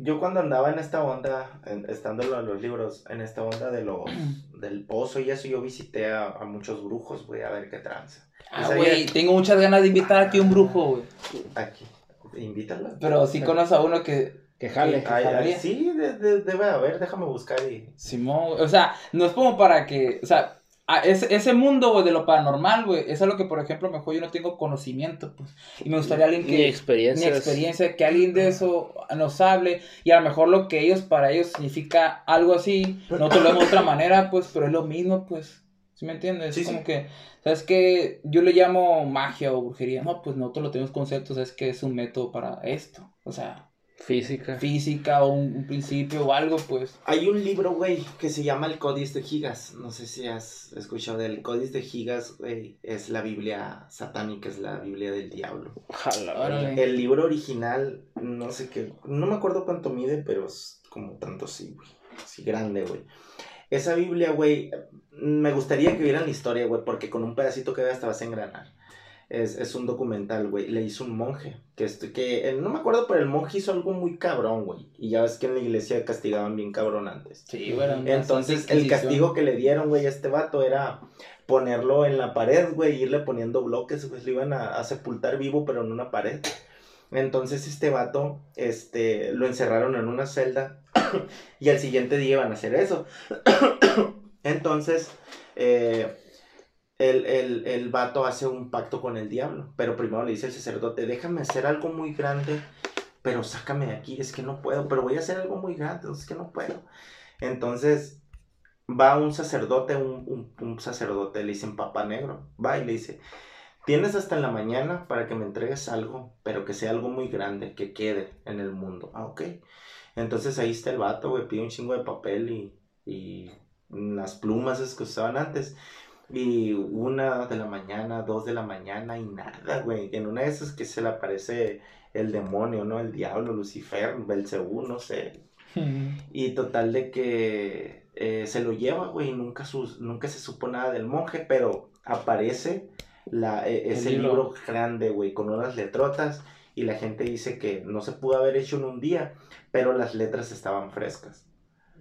Yo cuando andaba en esta onda, en- estando en los libros, en esta onda de los, *clears throat* del pozo y eso, yo visité a, a muchos brujos, güey, a ver qué tranza. Ah, güey, ya- tengo muchas ganas de invitar aquí a un brujo, güey. Aquí, invítalo. Pero sí conozco a uno que... que jale. Ah, Ay, ay, jalaría. sí, de- de- debe haber, déjame buscar y... Simón, o sea, no es como para que, o sea, a ese, ese mundo, güey, de lo paranormal, güey, es algo que, por ejemplo, mejor yo no tengo conocimiento, pues, y me gustaría alguien que... Ni experiencia. Ni experiencia, que alguien de eso nos hable, y a lo mejor lo que ellos, para ellos, significa algo así, nosotros lo vemos de otra manera, pues, pero es lo mismo, pues, ¿sí me entiendes? Sí, Es como sí. que, ¿sabes qué? Yo le llamo magia o brujería, no, pues nosotros lo tenemos conceptos, es que es un método para esto, o sea, Física. física o un, un principio o algo, pues. Hay un libro, güey, que se llama El Códice de Gigas. No sé si has escuchado del Códice de Gigas, güey. Es la Biblia satánica, es la Biblia del diablo. Güey. El libro original, no sé qué, no me acuerdo cuánto mide, pero es como tanto sí, güey. Así grande, güey. Esa Biblia, güey, me gustaría que vieran la historia, güey, porque con un pedacito que veas te vas a engranar. Es, es un documental, güey. Le hizo un monje. Que, este- que eh, no me acuerdo, pero el monje hizo algo muy cabrón, güey. Y ya ves que en la iglesia castigaban bien cabrón antes. Sí, bueno. Entonces, el castigo que le dieron, güey, a este vato era ponerlo en la pared, güey, irle poniendo bloques, pues lo iban a, a sepultar vivo, pero en una pared. Entonces, este vato, este, lo encerraron en una celda *coughs* y al siguiente día iban a hacer eso. *coughs* Entonces, eh, el, el, el vato hace un pacto con el diablo, pero primero le dice el sacerdote, déjame hacer algo muy grande, pero sácame de aquí, es que no puedo, pero voy a hacer algo muy grande, es que no puedo. Entonces va un sacerdote, un, un- sacerdote, le dicen Papa Negro, va y le dice, tienes hasta en la mañana para que me entregues algo, pero que sea algo muy grande, que quede en el mundo. Ah, ok. Entonces ahí está el vato, güey, pide un chingo de papel y, y las plumas esas que usaban antes. Y una de la mañana, dos de la mañana y nada, güey. En una de esas que se le aparece el demonio, ¿no? El diablo, Lucifer, Belcebú, no sé. Y total de que eh, se lo lleva, güey, nunca, nunca se supo nada del monje, pero aparece la, e- ese libro. libro grande, güey, con unas letrotas, y la gente dice que no se pudo haber hecho en un día, pero las letras estaban frescas.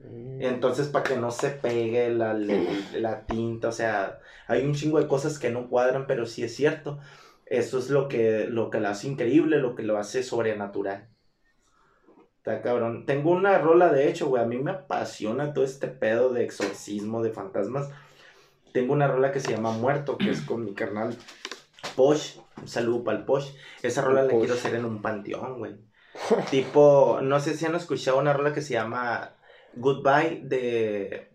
Mm. Entonces, para que no se pegue la, *laughs* la tinta, o sea, hay un chingo de cosas que no cuadran, pero sí es cierto. Eso es lo que, lo que lo hace increíble, lo que lo hace sobrenatural. Está cabrón. Tengo una rola, de hecho, güey. A mí me apasiona todo este pedo de exorcismo, de fantasmas. Tengo una rola que se llama Muerto, que es con mi carnal Posh. Un saludo para el Posh. Esa rola la quiero hacer en un panteón, güey. tipo, no sé si han escuchado una rola que se llama Goodbye de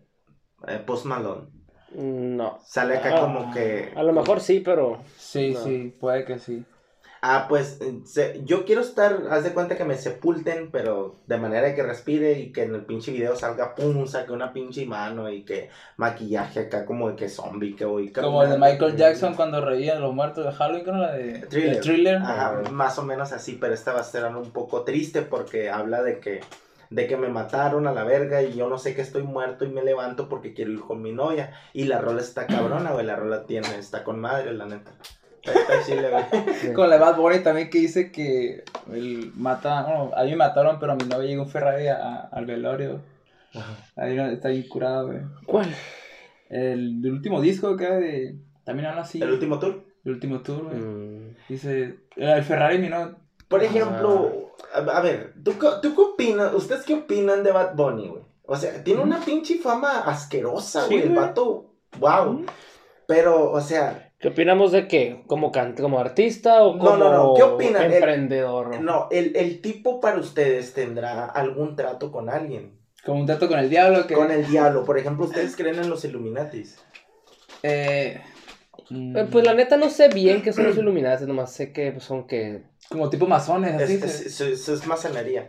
eh, Post Malone. No. Sale acá Ah, como que... A lo mejor sí, pero. Sí, No. sí, puede que sí. Ah, pues se- yo quiero estar, haz de cuenta que me sepulten, pero de manera que respire y que en el pinche video salga, pum, saque una pinche mano y que maquillaje acá como de que zombie que voy Como el de. Michael Jackson cuando reía a los muertos de Halloween, ¿no? La de Thriller. de Thriller. Ajá, Ah. más o menos así, pero esta va a ser un poco triste porque habla de que, de que me mataron a la verga y yo no sé que estoy muerto y me levanto porque quiero ir con mi novia. Y la rola está *clears throat* cabrona, güey, la rola tiene, está con madre, la neta. Está- está chile, güey. *laughs* Con la Bad Bunny también que dice que él mata, bueno, a mí me mataron, pero a mi novia llegó un Ferrari a- a- al velorio. Ahí no- está bien curado, güey. ¿Cuál? El, último disco que de... También habla así. El último tour. El último tour, güey. Mm, Dice, el Ferrari mi novia. Por ejemplo, a, a ver, ¿tú, ¿tú qué opinas? ¿Ustedes qué opinan de Bad Bunny, güey? O sea, tiene una pinche fama asquerosa, Sí, güey. el vato, wow. Pero, o sea, ¿Qué opinamos de qué? ¿Como, can- como artista o No, como no, no, ¿qué opinan? El- emprendedor? no, el, el tipo para ustedes tendrá algún trato con alguien. Como un trato con el diablo que... Con el diablo. Por ejemplo, ¿ustedes creen en los Illuminatis? Eh, mm, Eh, Pues la neta no sé bien qué son los Illuminati, nomás sé que son que... Como tipo masones, Es, así. es, se- es- es- es masonería.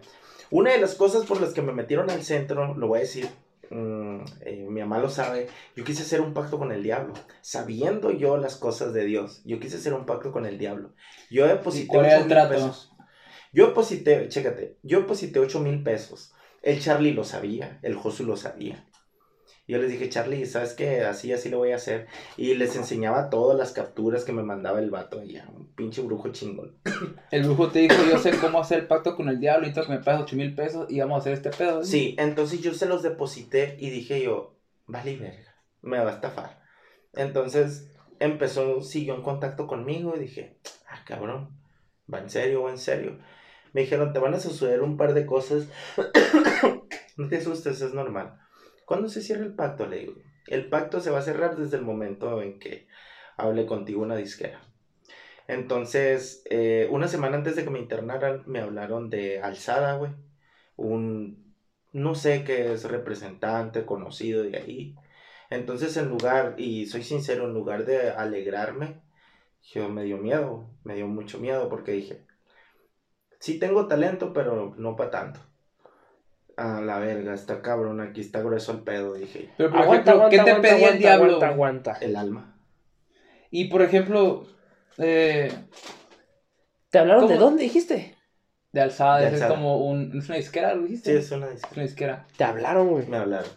Una de las cosas por las que me metieron al centro, lo voy a decir, mm, eh, mi mamá lo sabe, yo quise hacer un pacto con el diablo, sabiendo yo las cosas de Dios, yo quise hacer un pacto con el diablo. Yo deposité cuál era el 8 mil trato? pesos. Yo deposité, chécate, yo deposité 8 mil pesos. El Charlie lo sabía, el Josu lo sabía. Yo les dije, Charlie, ¿sabes qué? Así, así lo voy a hacer. Y les enseñaba todas las capturas que me mandaba el vato allá. Un pinche brujo chingón. *coughs* El brujo te dijo, yo sé cómo hacer el pacto con el diablo, que me pagues 8 mil pesos y vamos a hacer este pedo. Sí, entonces yo se los deposité y dije yo, vale verga, me va a estafar. Entonces empezó, siguió en contacto conmigo y dije, ah, cabrón, va en serio, va en serio. Me dijeron, te van a suceder un par de cosas. *coughs* no te asustes, es normal. ¿Cuándo se cierra el pacto? Le digo. El pacto se va a cerrar desde el momento en que hable contigo una disquera. Entonces, eh, una semana antes de que me internaran, me hablaron de Alzada, güey. Un, no sé qué es representante, conocido de ahí. Entonces, en lugar, y soy sincero, en lugar de alegrarme, yo me dio miedo, me dio mucho miedo porque dije, sí tengo talento, pero no para tanto. A la verga, está cabrón, aquí está grueso el pedo, dije. Pero por Aguanta, ejemplo, ¿qué aguanta, te aguanta, pedía el aguanta, diablo? Aguanta, aguanta. El alma. Y por ejemplo, eh, ¿Te hablaron de dónde dijiste? de alzada, De es como un, es una disquera, ¿lo dijiste? Sí, es una Es disquera. una disquera. Te hablaron, güey. Me hablaron.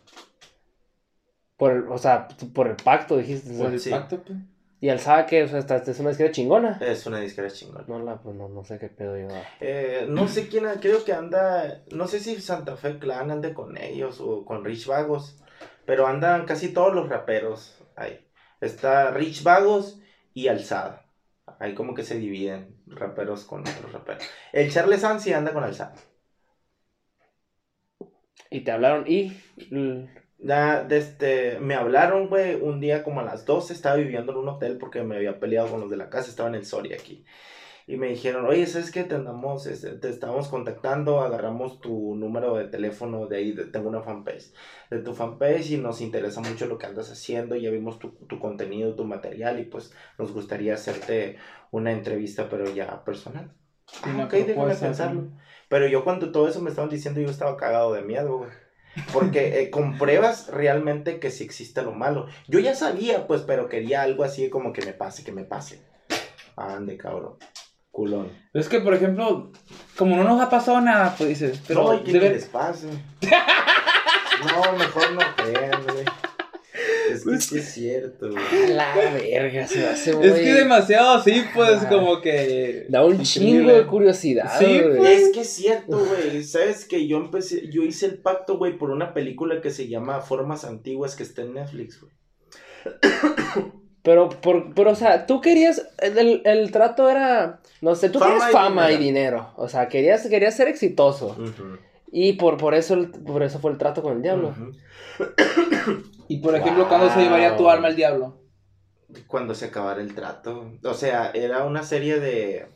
Por el, o sea, por el pacto dijiste. Por el Sí. pacto, pues. Y Alzada que, o sea, esta- esta es una disquera chingona. Es una disquera chingona. No la, pues no, no sé qué pedo yo. Eh, no sé quién, creo que anda, no sé si Santa Fe Clan ande con ellos o con Rich Vagos, pero andan casi todos los raperos ahí. Está Rich Vagos y Alzada. Ahí como que se dividen raperos con otros raperos. El Charles Ansi anda con Alzada. Y te hablaron y. Ya, este, me hablaron, güey, un día como a las 12, estaba viviendo en un hotel porque me había peleado con los de la casa, estaba en el Soria aquí. Y me dijeron, oye, ¿sabes qué? Te andamos, este, te estamos contactando, agarramos tu número de teléfono de ahí, de- tengo una fanpage, de tu fanpage y nos interesa mucho lo que andas haciendo, ya vimos tu, tu contenido, tu material y pues nos gustaría hacerte una entrevista, pero ya personal. Ah, ok, déjame pensarlo. Pero yo cuando todo eso me estaban diciendo, yo estaba cagado de miedo, güey. Porque eh, compruebas realmente que sí existe lo malo. Yo ya sabía, pues, pero quería algo así como que me pase, que me pase. Ande, cabrón. Culón. Es que, por ejemplo, como no nos ha pasado nada, pues dices, pero no, y que debe- les pase. *laughs* no, mejor no crean, güey. Es que sí es cierto, güey. A la verga, se hace muy. Es que demasiado así, pues, Ah. como que... Da un chingo de curiosidad, Sí, güey. pues. Es que es cierto, güey. Sabes que yo empecé, yo hice el pacto, güey, por una película que se llama Formas Antiguas que está en Netflix, güey. Pero, por, pero, o sea, tú querías. El, el- el trato era. No sé, tú Fama querías fama y dinero. dinero. O sea, querías, querías ser exitoso. Y por, por, eso, el- por eso fue el trato con el diablo. ujú. Y por ejemplo, ¿cuándo se llevaría tu Wow. alma al diablo? Cuando se acabara el trato. O sea, era una serie de.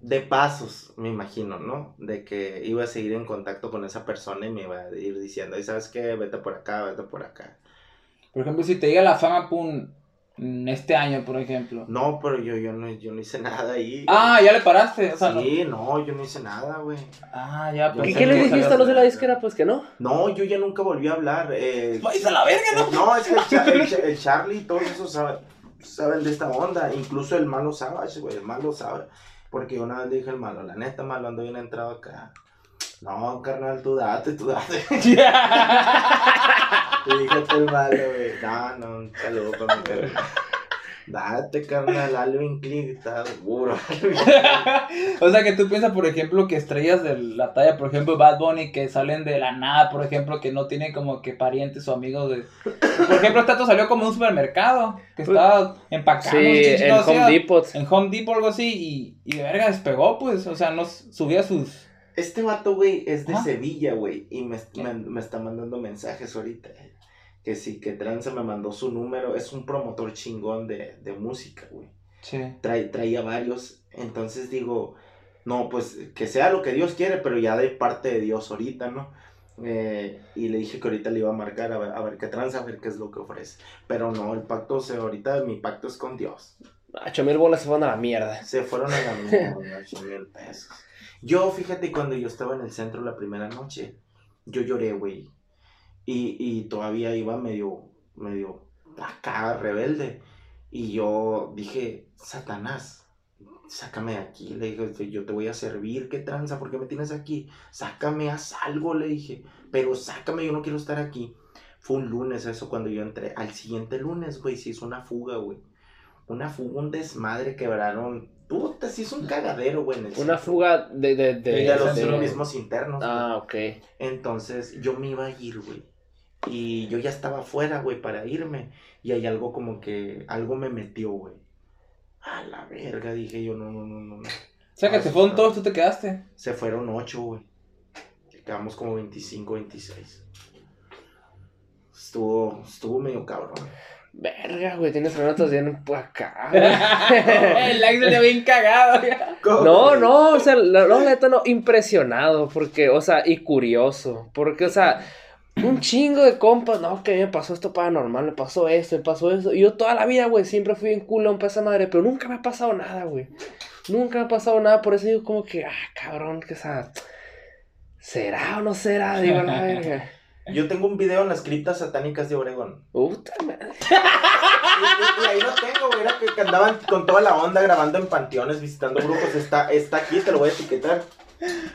de pasos, me imagino, ¿no? De que iba a seguir en contacto con esa persona y me iba a ir diciendo, y sabes qué, vete por acá, vete por acá. Por ejemplo, si te llega la fama, pum, este año, por ejemplo. No, pero yo, yo, no, yo no hice nada ahí. Ah, ya le paraste, o sea, no- sí, no, yo no hice nada, güey. Ah, ya, pues. ¿Y sé qué le dijiste a los de la disquera? Pues que no. No, yo ya nunca volví a hablar. Eh, ¡Vais a la verga, no! no, es que el, Cha- el Cha- el Charlie y todos esos saben, saben de esta onda. Incluso el malo Savage, güey, el malo sabe. Porque una vez le dije al malo, la neta, malo, ando bien entrado acá. No, carnal, tú date, tú date. *laughs* Dije el malo, güey. No, no, un saludo para mi carnal. Date, carnal, Alvin Click, está duro. *laughs* o sea, que tú piensas, por ejemplo, que estrellas de la talla, por ejemplo, Bad Bunny, que salen de la nada, por ejemplo, que no tienen como que parientes o amigos de... Por ejemplo, este dato salió como en un supermercado, que estaba empacando. Sí, en Home Depot. En Home Depot o algo así, y, y de verga despegó, pues, o sea, no subía sus... Este vato, güey, es de. Sevilla, güey. Y me, me, me está mandando mensajes ahorita. Que sí, que Tranza me mandó su número. Es un promotor chingón de, de música, güey. Sí. Trae, traía varios. Entonces digo, no, pues que sea lo que Dios quiere, pero ya de parte de Dios ahorita, ¿no? Eh, y le dije que ahorita le iba a marcar a ver, a ver qué tranza, a ver qué es lo que ofrece. Pero no, el pacto, o sea, ahorita mi pacto es con Dios. Ocho mil bolas se fueron a la mierda. Se fueron a la mierda, *laughs* ocho mil pesos. Yo, fíjate, cuando yo estaba en el centro la primera noche, yo lloré, güey. Y, y todavía iba medio, medio acá, rebelde. Y yo dije, Satanás, sácame de aquí. Le dije, yo te voy a servir, ¿qué tranza? ¿Por qué me tienes aquí? Sácame, haz algo, le dije. Pero sácame, yo no quiero estar aquí. Fue un lunes eso cuando yo entré. Al siguiente lunes, güey, se hizo una fuga, güey. Una fuga, un desmadre, quebraron. Puta, se hizo un cagadero, güey. en el Una centro. fuga de... de, de, De los de- mismos internos. güey. Ah, ok. Entonces yo me iba a ir, güey. Y yo ya estaba afuera, güey, para irme. Y hay algo como que, algo me metió, güey. A la verga, dije yo, no, no, no, no. no. O sea, que te fueron todos, tú te quedaste. Se fueron ocho, güey. Quedamos como 25, 26. Estuvo, estuvo medio cabrón. Verga, güey, tienes las notas bien acá. *laughs* güey. El like salió bien cagado. No, no, o sea, la, no, neta no, impresionado, porque, o sea, y curioso, porque, o sea, un chingo de compas, no, que me pasó esto paranormal, me pasó esto, me pasó eso, y yo toda la vida, güey, siempre fui bien culón para esa madre, pero nunca me ha pasado nada, güey, nunca me ha pasado nada, por eso digo como que, ah, cabrón, que, o sea, ¿será o no será? Digo, la verga, Yo tengo un video en las criptas satánicas de Oregón. puta madre, *laughs* Y, y- y ahí lo tengo, güey. Era que, andaban con toda la onda grabando en panteones, visitando brujos. Está, está aquí, te lo voy a etiquetar.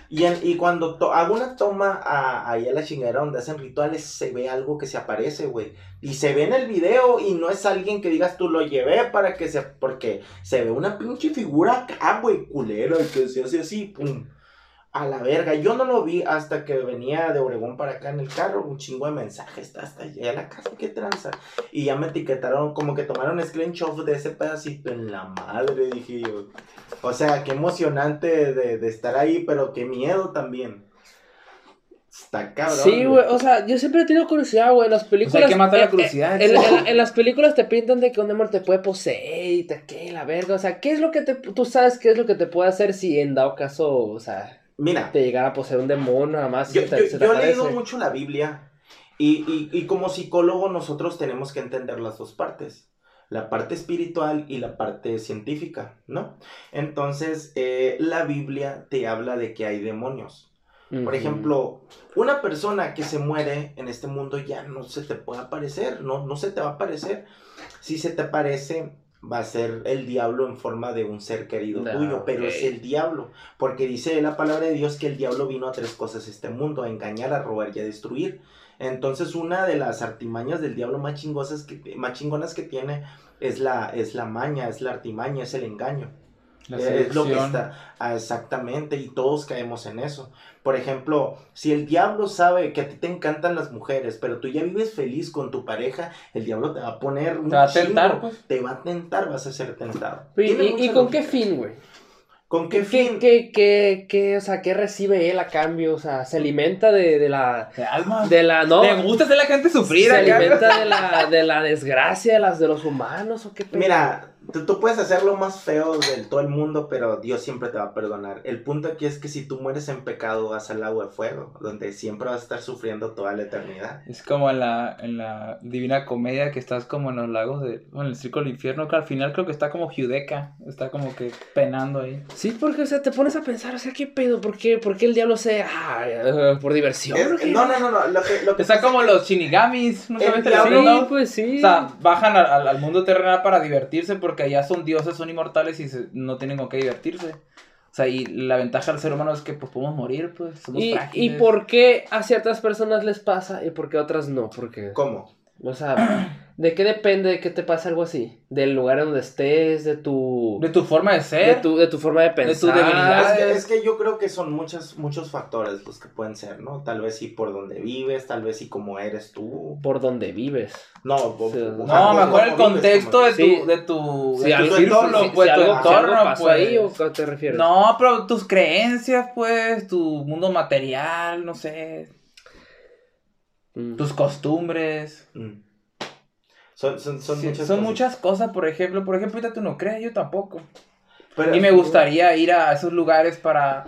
Y, en- y cuando to- hago una toma a, ahí a la chingadera donde hacen rituales, se ve algo que se aparece, güey. Y se ve en el video y no es alguien que digas tú lo llevé para que se. Porque se ve una pinche figura acá, güey, culera, y que se hace así, pum. A la verga, yo no lo vi hasta que venía de Obregón para acá en el carro, un chingo de mensajes, hasta, hasta llegué a la casa, qué tranza. Y ya me etiquetaron, como que tomaron screenshot de ese pedacito en la madre, dije yo. O sea, qué emocionante de, de estar ahí, pero qué miedo también. Está cabrón. Sí, güey, o sea, yo siempre he tenido curiosidad, güey, en las películas. hay que matar la curiosidad, en- en las películas te pintan de que un demonio te puede poseer y te que la verga, o sea, ¿qué es lo que te. Tú sabes qué es lo que te puede hacer si en dado caso, o sea, Mira, te llegara a poseer un demonio, nada más. yo, te- yo- yo he leído mucho la Biblia y, y, y como psicólogo nosotros tenemos que entender las dos partes. La parte espiritual y la parte científica, ¿no? Entonces, eh, la Biblia te habla de que hay demonios. Por ejemplo, una persona que se muere en este mundo ya no se te puede aparecer, no, no se te va a aparecer. Si se te aparece, va a ser el diablo en forma de un ser querido Ah, tuyo, pero es el diablo, porque dice la palabra de Dios que el diablo vino a tres cosas este mundo, a engañar, a robar y a destruir. Entonces, una de las artimañas del diablo más, chingosas que, más chingonas que tiene es la, es la maña, es la artimaña, es el engaño. La Eh, es lo que está ah, exactamente y todos caemos en eso. Por ejemplo, si el diablo sabe que a ti te encantan las mujeres, pero tú ya vives feliz con tu pareja, el diablo te va a poner un Te va a chingo, tentar, pues. te va a tentar, vas a ser tentado. ¿Y, con qué fin, güey? ¿Con qué ¿Qué, fin? qué, qué, qué, o sea, qué recibe él a cambio? O sea, se alimenta de, de la. De alma. De la. No. ¿Te gusta hacer la gente sufrir se alimenta de la, de la desgracia de, las, de los humanos o qué pedo? Mira, tú, tú puedes hacer lo más feo del todo el mundo, pero Dios siempre te va a perdonar. El punto aquí es que si tú mueres en pecado, vas al agua de fuego, donde siempre vas a estar sufriendo toda la eternidad. Es como en la, en la Divina Comedia que estás como en los lagos de... en el Círculo del Infierno, que al final creo que está como Judeca. Está como que penando ahí. Sí, porque, o sea, te pones a pensar, o sea, ¿qué pedo? ¿Por qué, por qué el diablo se... Ah, por diversión? Es- no, no, no, no, lo que, lo que Está como los Shinigamis. ¿Nunca El viste diablo- el Sí, no? pues sí. O sea, bajan al mundo terrenal para divertirse porque allá son dioses, son inmortales y se- no tienen con qué divertirse. O sea, y la ventaja del ser humano es que pues podemos morir, pues somos ¿Y, ¿Y frágiles. por qué a ciertas personas les pasa y por qué a otras no? Porque, ¿Cómo? O sea, ¿de qué depende de que te pase algo así? ¿Del lugar donde estés? ¿De tu... De tu forma de de ser. tu, de tu forma de tu pensar? debilidad. Es que, es que yo creo que son muchos, muchos factores los que pueden ser, ¿no? Tal vez sí por donde vives, tal vez sí como eres tú. Por donde vives. No, Sí, po- No, ajá, mejor el vives, contexto de tu, Sí. de tu, Si de tu si- pues, tu entorno, pues. ahí, ¿o qué te refieres? No, pero tus creencias, pues, tu mundo material, no sé, Mm. tus costumbres. Mm. Son, son, son Sí, muchas son cosas. muchas cosas, por ejemplo, por ejemplo, ahorita tú no crees, yo tampoco. Pero- y me gustaría ir a esos lugares para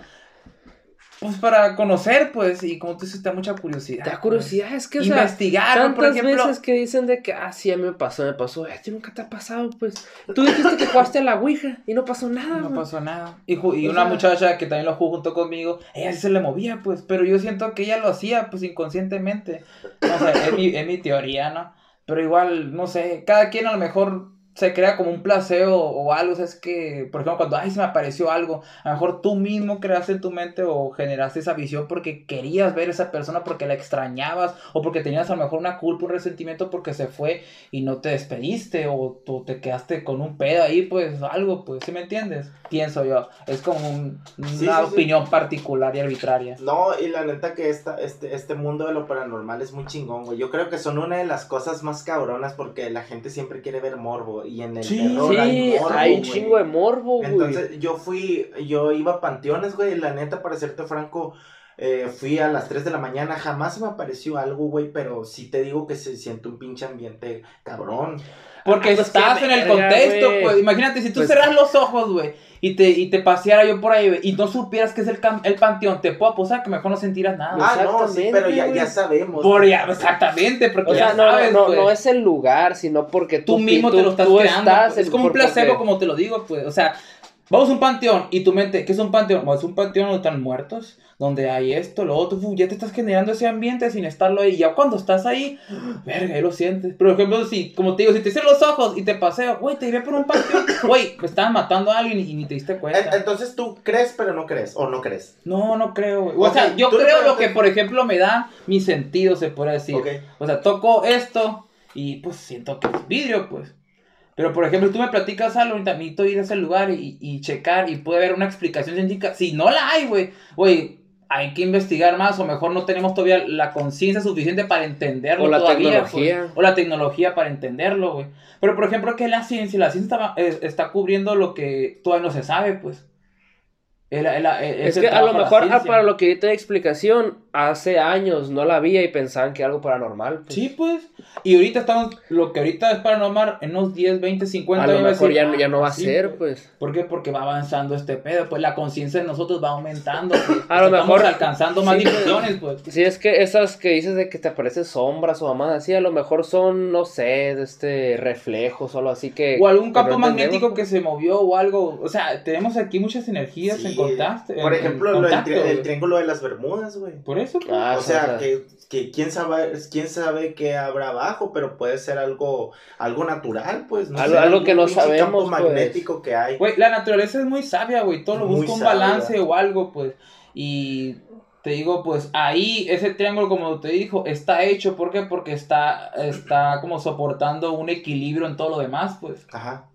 pues para conocer, pues, y como tú dices, te da mucha curiosidad. Te da pues. curiosidad, es que, o sea, Investigar, ¿no? por tantas ejemplo. veces que dicen de que, ah, sí, a mí me pasó, me pasó, esto nunca te ha pasado, pues. Tú dijiste que jugaste a la Ouija y no pasó nada, No güey. pasó nada. Y, y una sea- muchacha que también lo jugó junto conmigo, ella sí se le movía, pues, pero yo siento que ella lo hacía, pues, inconscientemente. O sea, es mi, es mi teoría, ¿no? Pero igual, no sé, cada quien a lo mejor se crea como un placeo o algo, o sea, es que, por ejemplo, cuando, ay, se me apareció algo, a lo mejor tú mismo creaste en tu mente o generaste esa visión porque querías ver a esa persona, porque la extrañabas, o porque tenías a lo mejor una culpa, un resentimiento porque se fue y no te despediste, o tú te quedaste con un pedo ahí, pues, algo, pues, ¿sí me entiendes? Pienso yo, es como un- una Sí, sí, sí. opinión particular y arbitraria. No, y la neta que esta, este, este mundo de lo paranormal es muy chingón, güey. Yo creo que son una de las cosas más cabronas porque la gente siempre quiere ver morbo. Y en el Sí, terror Sí, hay morbo, hay un chingo de morbo, güey. Entonces yo fui, yo iba a panteones, güey. La neta, para serte franco, eh, fui a las 3 de la mañana. Jamás se me apareció algo, güey. Pero sí te digo que se siente un pinche ambiente cabrón. Porque Ah, pues estás en el verga, contexto, güey. pues. Imagínate, si tú Pues- cerras los ojos, güey, y te, y te paseara yo por ahí, y no supieras que es el, cam- el panteón, te puedo apostar que mejor no sentirás nada. Ah, no, sí, pero ya, ya sabemos. por ya, exactamente, porque O sea, ya no, sabes, no, no, pues. no es el lugar, sino porque tú, tú mismo tú- te lo estás tú creando. estás pues. es como un porque- placebo, como te lo digo, pues. O sea, vamos a un panteón y tu mente, ¿qué es un panteón? Bueno, es un panteón donde están muertos, donde hay esto, lo otro, ya te estás generando ese ambiente sin estarlo ahí. Ya cuando estás ahí, *gasps* verga, ahí lo sientes. Por ejemplo, si, como te digo, si te cierro los ojos y te paseo, güey, te iré por un panteón, *coughs* güey, me estaban matando a alguien y ni te diste En- cuenta. Entonces tú crees, pero no crees. O no crees. No, no creo, güey. O sea, yo creo lo que, por ejemplo, me da mi sentido, se puede decir. Ok. O sea, toco esto y pues siento que es vidrio, pues. Pero por ejemplo, tú me platicas algo, ahorita necesito ir a ese lugar y, y checar y puede haber una explicación científica. Si no la hay, güey, güey, hay que investigar más o mejor no tenemos todavía la conciencia suficiente para entenderlo O la todavía. tecnología. pues. O la tecnología para entenderlo, güey. Pero por ejemplo, que la ciencia, la ciencia está, eh, está cubriendo lo que todavía no se sabe, pues. El- el- el- Es el que a lo mejor, ah, para lo que yo te di explicación, hace años no la había y pensaban que era algo paranormal. pues. Sí, pues. Y ahorita estamos, lo que ahorita es paranormal, en unos 10, 20, 50 A lo mejor decir, ya, no- ya no va a sí, ser, pues. ¿Por qué? Porque va avanzando este pedo, pues la conciencia de nosotros va aumentando. Pues, *laughs* A lo Estamos mejor- alcanzando más sí, pues. dimensiones, pues. Si es que esas que dices de que te aparecen sombras o mamás así, a lo mejor son, no sé, de este reflejos o algo así que. O algún campo no magnético entendemos, que se movió o algo. O sea, tenemos aquí muchas energías Sí. en Por ejemplo, lo del contacto, tri- el triángulo de las Bermudas, güey. Por eso, pues. Ah, o sea, o sea, que, que quién sabe, quién sabe qué habrá abajo, pero puede ser algo, algo natural, pues. No Algo- sé, algo algún que no sabemos, campo pues. magnético que hay. Güey, la naturaleza es muy sabia, güey. Todo lo busca un sabia. balance o algo, pues. Y te digo, pues ahí ese triángulo, como te dijo, está hecho. ¿Por qué? Porque está, está como soportando un equilibrio en todo lo demás, pues. Ajá.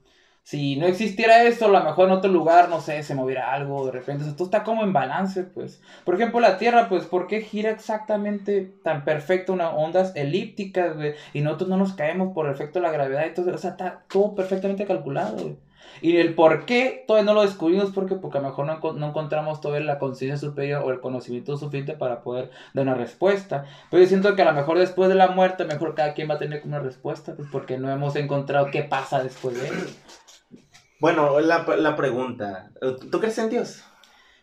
Si no existiera eso, a lo mejor en otro lugar, no sé, se moviera algo de repente. O sea, todo está como en balance, pues. Por ejemplo, la Tierra, pues, ¿por qué gira exactamente tan perfecto unas ondas elípticas, güey? Y nosotros no nos caemos por efecto de la gravedad. Entonces, o sea, está todo perfectamente calculado, güey. Y el por qué todavía no lo descubrimos, porque, porque a lo mejor no, no encontramos todavía la conciencia superior o el conocimiento suficiente para poder dar una respuesta. Pero yo siento que a lo mejor después de la muerte, mejor cada quien va a tener una respuesta, pues, porque no hemos encontrado qué pasa después de eso. Bueno, la, la pregunta, ¿tú crees en Dios?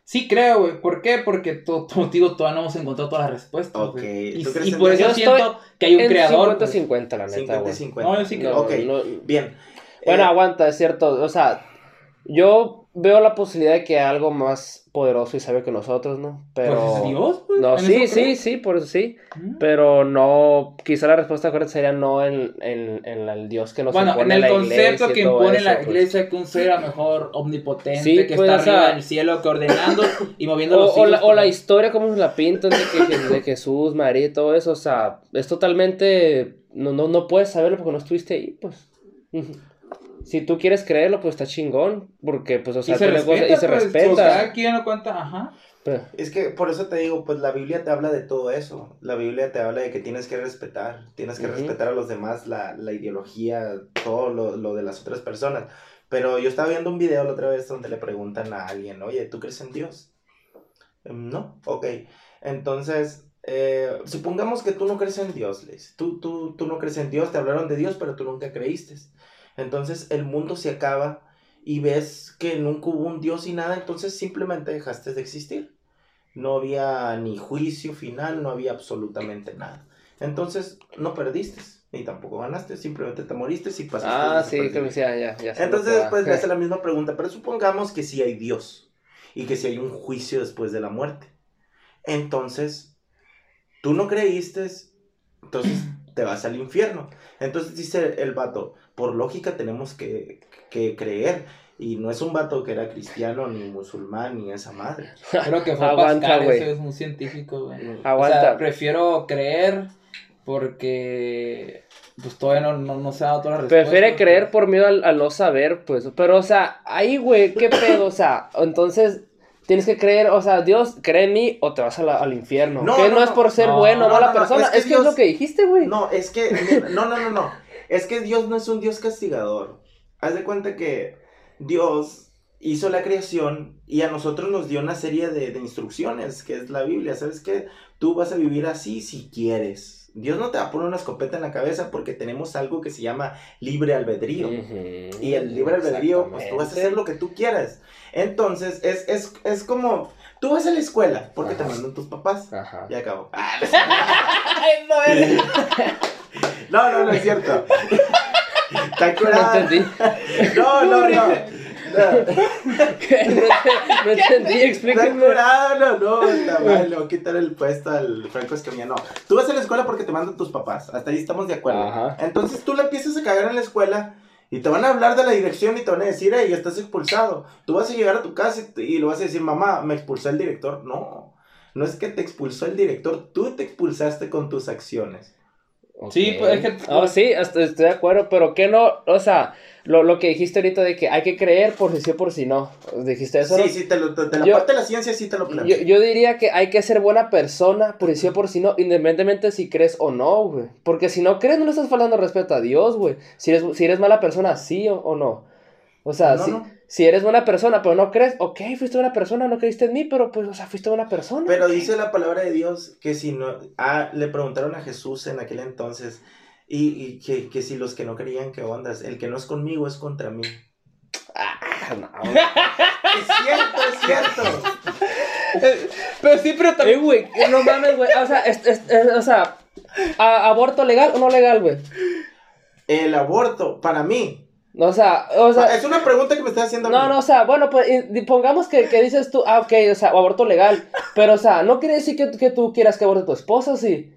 Sí creo, güey. ¿Por qué? Porque, to- como te digo, todavía no hemos encontrado todas las respuestas. Ok. güey. Y, ¿Tú crees y en por Dios? eso Yo siento que hay un En creador. pues. 50-50, la neta, 50 y güey. 50. No, yo sí creo. No, ok, no- bien. Bueno, Eh, aguanta, es cierto. O sea, yo veo la posibilidad de que algo más poderoso y sabio que nosotros, ¿no? Pero. Pues es Dios, pues. No, ¿en sí, sí, sí, por eso sí. Mm. Pero no, quizá la respuesta correcta sería no en, en, en el Dios que nos Bueno, en impone el la concepto iglesia que impone eso, la pues. iglesia que un ser a lo mejor omnipotente Sí, que pues, está o sea, arriba del cielo que ordenando *coughs* y moviendo los O, o la, hilos, o la pues. historia como nos la pintan de, que, de Jesús, María y todo eso, o sea, es totalmente, no, no, no puedes saberlo porque no estuviste ahí, pues. Si tú quieres creerlo, pues está chingón, porque pues, o sea, y se cosas- respeta, y se pues, respeta. o Cada quien lo cuenta, ajá. Pero- Es que por eso te digo, pues la Biblia te habla de todo eso. La Biblia te habla de que tienes que respetar, tienes que respetar a los demás, la, la ideología, todo lo, lo de las otras personas. Pero yo estaba viendo un video la otra vez donde le preguntan a alguien, oye, ¿tú crees en Dios? "Em, No, ok. Entonces, eh, supongamos que tú no crees en Dios, Liz. Tú, tú, tú no crees en Dios, te hablaron de Dios, pero tú nunca creíste. Entonces el mundo se acaba y ves que nunca hubo un Dios y nada, entonces simplemente dejaste de existir. no había ni juicio final, no había absolutamente nada. Entonces, no perdiste, ni tampoco ganaste, simplemente te moriste y pasaste. Ah, sí, que sí, ya, ya. ya Entonces, va. pues le hace *laughs* la misma pregunta, pero supongamos que sí hay Dios y que sí hay un juicio después de la muerte. Entonces, tú no creíste, entonces *clears throat* te vas al infierno. Entonces dice el vato, por lógica tenemos que, que creer. Y no es un vato que era cristiano, ni musulmán, ni esa madre. *laughs* Creo que fue Aguanta, Pascal, güey. eso es un científico, güey. Aguanta. O sea, prefiero creer porque pues todavía no, no, no se ha dado todas las respuestas. Prefiere creer pues. por miedo al, al no saber, pues. Pero, o sea, ahí, güey, ¿qué *coughs* pedo? O sea, entonces tienes que creer, o sea, Dios cree en mí o te vas a la- al infierno. No, que no, no, es por ser No, bueno o no, mala no, no, persona. es que Es que es lo que dijiste, güey. No, es que, no, no, no, no. Es que Dios no es un Dios castigador. Haz de cuenta que Dios hizo la creación y a nosotros nos dio una serie de, de instrucciones, que es la Biblia. ¿Sabes qué? Tú vas a vivir así si quieres. Dios no te va a poner una escopeta en la cabeza porque tenemos algo que se llama libre albedrío. Y el libre albedrío, pues tú vas a hacer lo que tú quieras. Entonces, es, es, es como, tú vas a la escuela porque te mandan tus papás. Ajá. Ya acabó. *laughs* No, *laughs* eres- No, no, no es cierto. *laughs* Curado. entendí. No, no, no. No, *laughs* *laughs* entendí, Está explíquenme. curado, no, no, está mal, le voy a quitar el puesto al Franco Escamilla, no. Tú vas a la escuela porque te mandan tus papás, hasta ahí estamos de acuerdo. Ajá. Entonces tú la empiezas a cagar en la escuela y te van a hablar de la dirección y te van a decir, hey, estás expulsado. Tú vas a llegar a tu casa y, te- y lo vas a decir, mamá, me expulsó el director. No, no es que te expulsó el director, tú te expulsaste con tus acciones. Sí, pues, es que- Oh, sí, hasta estoy de acuerdo, pero que no, o sea, lo, lo que dijiste ahorita de que hay que creer por si sí o por si no. Dijiste eso, Sí, ¿no? sí, te lo, te, la Yo- parte de la ciencia sí te lo Yo, planteo. yo diría que hay que ser buena persona, por si sí o por si no, independientemente si crees o no, güey. Porque si no crees, no le estás faltando respeto a Dios, güey. Si eres, si eres mala persona, sí o, o no. O sea, No, si, no. Si eres buena persona, pero no crees, ok, fuiste buena persona, no creíste en mí, pero pues, o sea, fuiste buena persona. Pero dice la palabra de Dios que si no, ah, le preguntaron a Jesús en aquel entonces, y, y que, que si los que no creían, ¿qué ondas? El que no es conmigo es contra mí. Ah, no. *laughs* Es cierto, es cierto. *laughs* Pero sí, pero Eh, también. güey, no mames, güey. O sea, es- es- es- o sea, ¿a- ¿aborto legal o no legal, güey? El aborto, para mí, O sea, o sea, es una pregunta que me estás haciendo No, no, o sea, bueno, pues y- pongamos que, que dices tú, ah, ok, o sea, aborto legal, pero, o sea, no quiere decir que, que tú quieras que aborte tu esposa, sí.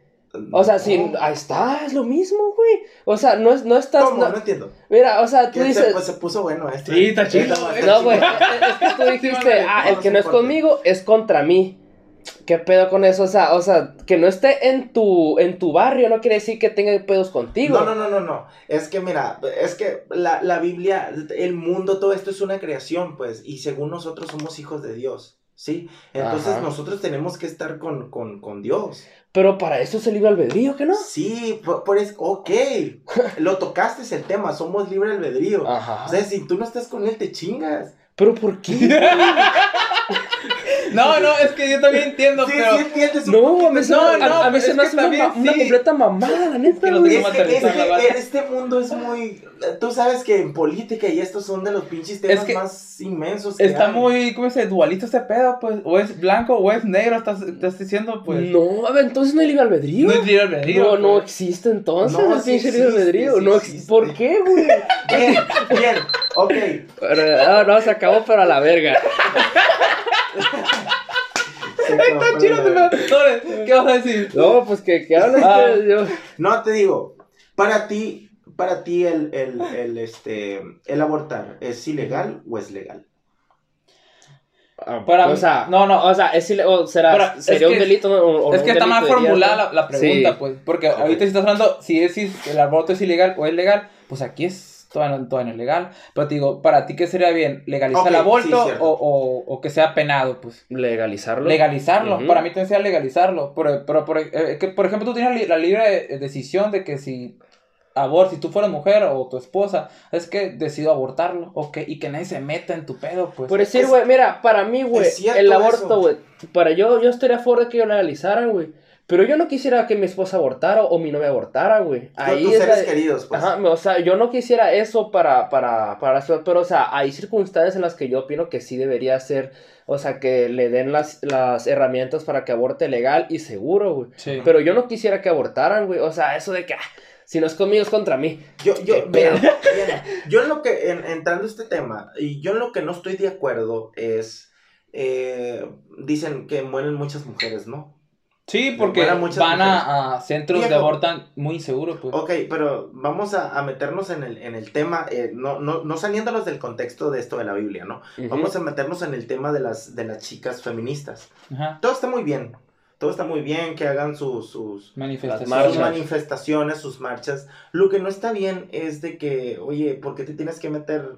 O sea, sí, No. ahí está, es lo mismo, güey. O sea, no, es, no estás, ¿Cómo? no- No entiendo. mira, o sea, tú dices, se, pues, se puso bueno esto. Sí, está chido, no, güey, es, es que tú dijiste, ah, el que no es conmigo es contra mí. ¿Qué pedo con eso? O sea, o sea, que no esté en tu, en tu barrio no quiere decir que tenga pedos contigo. No, no, no, no, no. Es que mira, es que la, la Biblia, el mundo, todo esto es una creación, pues, y según nosotros somos hijos de Dios, ¿sí? Entonces Ajá. nosotros tenemos que estar con, con, con Dios. Pero para eso es el libre albedrío, ¿que no? Sí, por, ok, *laughs* lo tocaste es el tema, somos libre albedrío. Ajá. O sea, si tú no estás con él, te chingas. Pero ¿por qué? *laughs* No, no, es que yo también entiendo, Sí, pero. sí entiendes un No, a mí se No, me, a- no, a mí se es me hace una, también ma- una sí. completa mamada, la neta, güey. Es que, es este mundo es muy... Tú sabes que en política y estos son de los pinches temas que más inmensos que Está hay. muy, ¿cómo se dice? Dualista ese pedo, pues. O es blanco o es negro, estás, estás diciendo, pues. No, a ver, entonces no hay libre albedrío. No es libre albedrío, No, no pues. existe entonces No, el sí pinche libre albedrío. sí no ex- existe. ¿Por qué, güey? Bien, bien, ok. Pero, ah, no, se acabó, pero a la verga. Está chido, ¿Qué vas a decir? No, pues que, que hables, Ah. que yo. No, te digo, para ti, para ti el, el, el, este, el abortar, ¿es ilegal o es legal? Para o sea, no, no. O sea, es, o será, Para- es sería un delito o, o Es que está mal formulada la, la pregunta, Sí. pues. Porque ahorita si estás hablando, si es si el aborto es ilegal o es legal, pues aquí es todavía no, todavía no es legal. Pero te digo, para ti, ¿qué sería bien? ¿Legalizar el aborto sí, o, o, o que sea penado? Pues Legalizarlo. legalizarlo. Para mí también sea legalizarlo. Pero, pero por, eh, que, por ejemplo, tú tienes li- la libre decisión de que si abor, si tú fueras mujer o tu esposa, es que decido abortarlo. ok, y que nadie se meta en tu pedo, pues. Por decir, güey, mira, para mí, güey, el aborto, güey, para yo, yo estaría a favor de que lo legalizaran, güey. Pero yo no quisiera que mi esposa abortara o mi novia abortara, güey. Ahí tus es seres la- queridos, pues. Ajá, o sea, yo no quisiera eso para, para, para, eso, pero, o sea, hay circunstancias en las que yo opino que sí debería ser, o sea, que le den las, las herramientas para que aborte legal y seguro, güey. Sí. Pero yo no quisiera que abortaran, güey, o sea, eso de que, ah, si no es conmigo es contra mí. Yo, yo, mira, mira, yo en lo que, en- entrando a este tema, y yo en lo que no estoy de acuerdo es, eh, dicen que mueren muchas mujeres, ¿no? Sí, porque van mujeres. a, a centros de aborto muy inseguros, pues. Ok, pero vamos a, a meternos en el, en el tema, eh, no, no, no saliéndonos del contexto de esto de la Biblia, ¿no? Vamos a meternos en el tema de las, de las chicas feministas. Todo está muy bien, todo está muy bien, que hagan sus, sus, Manifestaciones. sus manifestaciones, sus marchas. Lo que no está bien es de que, oye, ¿por qué te tienes que meter,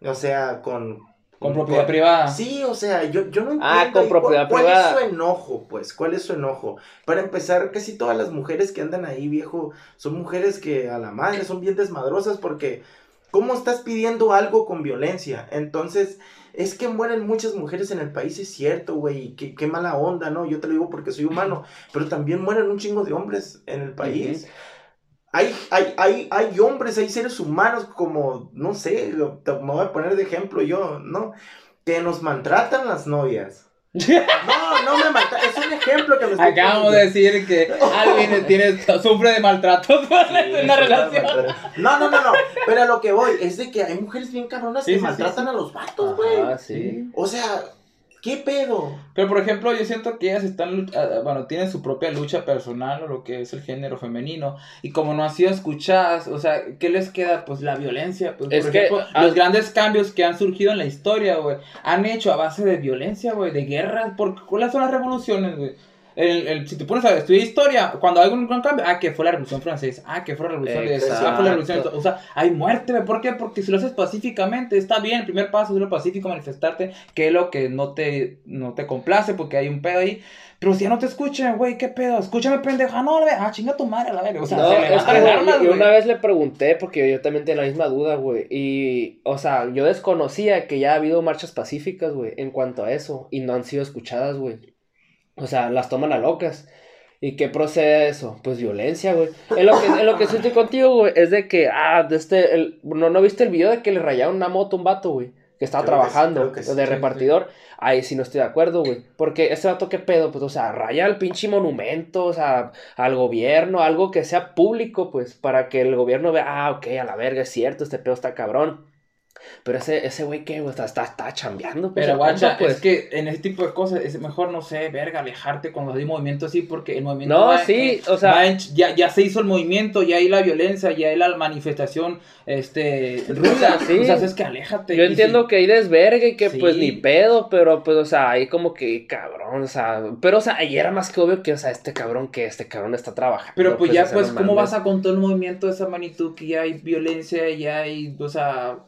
o sea, con... Con propiedad privada. Sí, o sea, yo, yo no entiendo. Ah, con propiedad ¿Cuál privada. es su enojo, pues? ¿Cuál es su enojo? Para empezar, casi todas las mujeres que andan ahí, viejo, son mujeres que a la madre son bien desmadrosas porque ¿cómo estás pidiendo algo con violencia? Entonces, es que mueren muchas mujeres en el país, es cierto, güey, qué, qué mala onda, ¿no? Yo te lo digo porque soy humano, pero también mueren un chingo de hombres en el país. Hay, hay, hay, hay hombres, hay seres humanos como, no sé, lo- te- me voy a poner de ejemplo yo, ¿no? Que nos maltratan las novias. *laughs* No, no me maltratan, es un ejemplo que me estoy Acabamos de decir que alguien *laughs* tiene, sufre de maltratos *laughs* en una relación. No, no, no, no, pero a lo que voy es de que hay mujeres bien cabronas Sí, que sí, sí, maltratan sí. a los vatos, güey. Ah, sí. O sea, ¿qué pedo? Pero por ejemplo, yo siento que ellas están, luch- ah, bueno, tienen su propia lucha personal o lo que es el género femenino y como no han sido escuchadas, o sea, ¿qué les queda? Pues la violencia, pues Es por que, ejemplo, ah, los grandes cambios que han surgido en la historia, güey, han hecho a base de violencia, güey, de guerras, porque ¿cuáles son las revoluciones, güey? El, el- si te pones a estudiar historia, cuando hay un gran cambio, ah, que fue la revolución francesa, ah, que fue la revolución de ah, fue la revolución, Exacto. o sea, hay muerte, ¿por qué? Porque si lo haces pacíficamente, está bien, el primer paso es lo pacífico, manifestarte, que es lo que no te, no te complace, porque hay un pedo ahí, pero si ya no te escuchan, güey, ¿qué pedo? Escúchame, pendeja, no, la ve- ah, chinga tu madre, a la verga, o sea, no, se es armas, y güey. una vez le pregunté, porque yo también tenía la misma duda, güey, y, o sea, yo desconocía que ya ha habido marchas pacíficas, güey, en cuanto a eso, y no han sido escuchadas, güey. O sea, las toman a locas. ¿Y qué procede de eso? Pues violencia, güey. En lo que, en lo que sí estoy contigo, güey, es de que, ah, de este, el, no, ¿no viste el video de que le rayaron una moto a un vato, güey? Que estaba Creo que sí, trabajando, que sí, de sí, repartidor. Ahí sí no estoy de acuerdo, güey. Porque ese vato, ¿qué pedo? Pues, o sea, raya al pinche monumento, o sea, al gobierno, algo que sea público, pues, para que el gobierno vea, ah, ok, a la verga, es cierto, este pedo está cabrón. Pero ese, ese güey, ¿qué, güey? Está, está, está chambeando, pues. Pero guacha, pues. es que en ese tipo de cosas es mejor, no sé, verga, alejarte cuando hay movimiento así, porque el movimiento No, va- sí, o sea- en- ya, ya se hizo el movimiento, ya hay la violencia, ya hay la manifestación, este, ruda, Sí. o sea, es que aléjate. Yo entiendo si- que hay desvergue y que Sí. pues ni pedo, pero pues, o sea, hay como que cabrón, o sea, pero o sea, ahí era más que obvio que, o sea, este cabrón que este cabrón está trabajando. Pero pues ya, o sea, pues, ¿cómo vas a con todo el movimiento de esa magnitud que ya hay violencia, ya hay, o sea,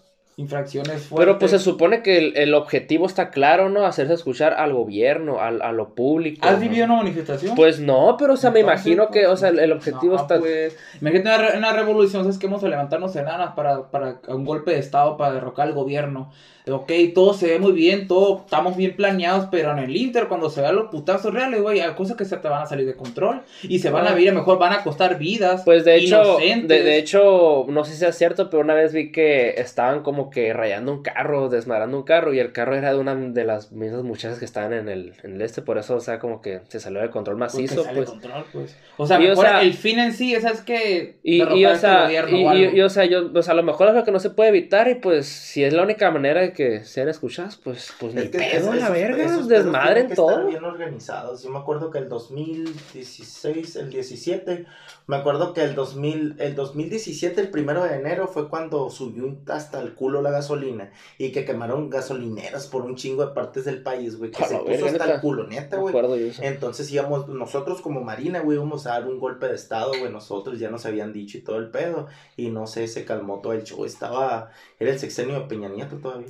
infracciones fuertes? Pero pues se supone que el, el objetivo está claro, ¿no? Hacerse escuchar al gobierno, al, a lo público. ¿Has ¿no? vivido una manifestación? Pues no, pero o sea, me imagino que, pues, o sea, el, el objetivo no, está... Pues, imagínate una, re- una revolución, ¿sabes que Vamos a levantarnos en armas para, para un golpe de estado, para derrocar al gobierno. Ok, todo se ve muy bien, todo estamos bien planeados, pero en el Inter, cuando se vean los putazos reales, güey, hay cosas que se te van a salir de control y se van a ver, a lo mejor van a costar vidas. Pues de hecho, de, de hecho, no sé si es cierto, pero una vez vi que estaban como que rayando un carro, desmadrando un carro, y el carro era de una de las mismas muchachas que estaban en el, en el este, por eso, o sea, como que se salió de control macizo, sale de pues. control, pues. O sea, Y, o mejor sea- el fin en sí, esa es que Y, y, o sea, gobierno y, o y- algo. y, o sea, yo, a lo mejor es lo que no se puede evitar y pues si es la única manera de que sean escuchadas, pues, pues ni Es que pedo, la verga, esos desmadren que estar todo. bien organizados. Yo me acuerdo que el 2016, el 17, me acuerdo que el 2000, el 2017, el primero de enero, fue cuando subió hasta el culo la gasolina y que quemaron gasolineras por un chingo de partes del país, güey, que A se puso verga, hasta neta. el culo, neta, güey. Entonces íbamos, nosotros como Marina, güey, íbamos a dar un golpe de estado, güey, nosotros ya nos habían dicho y todo el pedo, y no sé, se calmó todo el show, estaba, era el sexenio de Peña Nieto todavía.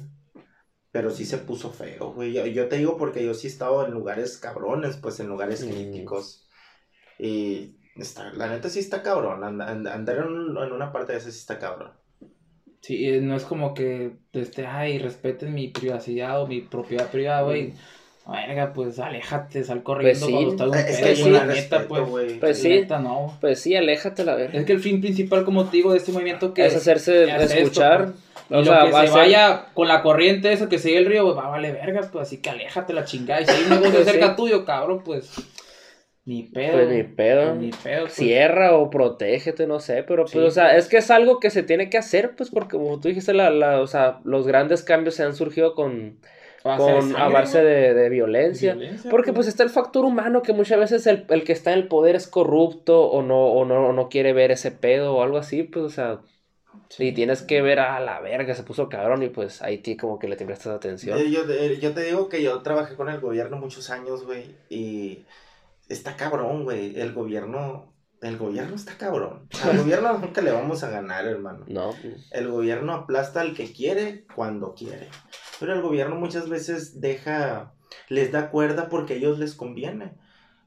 Pero sí se puso feo, güey. Yo, yo te digo porque yo sí he estado en lugares cabrones, pues en lugares Mm. críticos. Y está, la neta sí está cabrón. and- and- andar en, en una parte de esa sí está cabrón. Sí, eh, no es como que, este, ay, respeten mi privacidad o mi propiedad privada, güey. Verga, pues aléjate, sal corriendo Pues sí. cuando estás un Es pedo, que sí, la respeto, neta, pues. güey. Pues la sí. neta, no. Pues sí, aléjate la verga. Es que el fin principal, como te digo, de este movimiento que Es hacerse es esto, escuchar. O lo sea, que va se ser- vaya con la corriente eso que sigue el río, pues va vale verga, pues así que aléjate la chingada. Y si hay un negocio Pues cerca tuyo, cabrón, pues ni pedo. Pues ni pedo. Pues ni pedo. pues. Cierra o protégete, no sé, pero pues, Sí. o sea, es que es algo que se tiene que hacer, pues, porque como tú dijiste, la, la, o sea, los grandes cambios se han surgido con, con a base de, de violencia. Violencia, Porque pues está el factor humano que muchas veces el, el que está en el poder es corrupto o no, o no, o no quiere ver ese pedo o algo así, pues, o sea, y tienes que ver a la verga, se puso cabrón y pues ahí ti como que le prestas atención. Yo, eh, yo te digo que yo trabajé con el gobierno muchos años, güey, y está cabrón, güey. El gobierno, el gobierno está cabrón. Al *laughs* gobierno nunca le vamos a ganar, hermano. No, pues, El gobierno aplasta al que quiere cuando quiere. Pero el gobierno muchas veces deja, les da cuerda porque a ellos les conviene.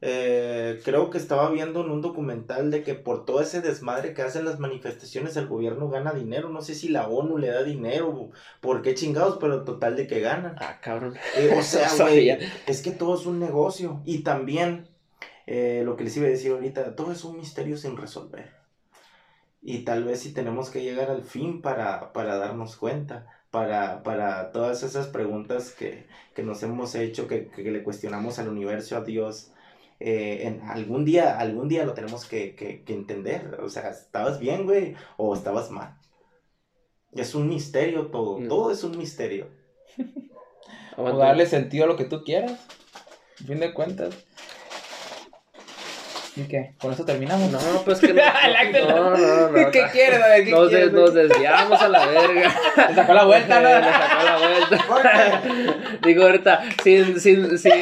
Eh, creo que estaba viendo en un documental de que por todo ese desmadre que hacen las manifestaciones el gobierno gana dinero. No sé si la ONU le da dinero, por qué chingados, pero total de que ganan. ah, cabrón. Eh, o sea, *laughs* güey, es que todo es un negocio. Y también, eh, lo que les iba a decir ahorita, todo es un misterio sin resolver. Y tal vez si tenemos que llegar al fin para, para darnos cuenta, para, para todas esas preguntas que, que nos hemos hecho, que, que le cuestionamos al universo, a Dios. Eh, en algún día, algún día lo tenemos que, que, que entender. O sea, ¿estabas bien, güey? ¿O estabas mal? Es un misterio todo, Mm. todo es un misterio. *laughs* O darle sentido a lo que tú quieras. A fin de cuentas. ¿Y qué? ¿Con eso terminamos? No, pues que *laughs* no. Acto- no, no, no, no, ¿Qué no. quieres? A ver, ¿qué Nos, quieres? des- nos desviamos a la verga. *laughs* Le sacó la vuelta, Le ¿no? sacó la vuelta. *laughs* Digo ahorita, sin, sin, sin,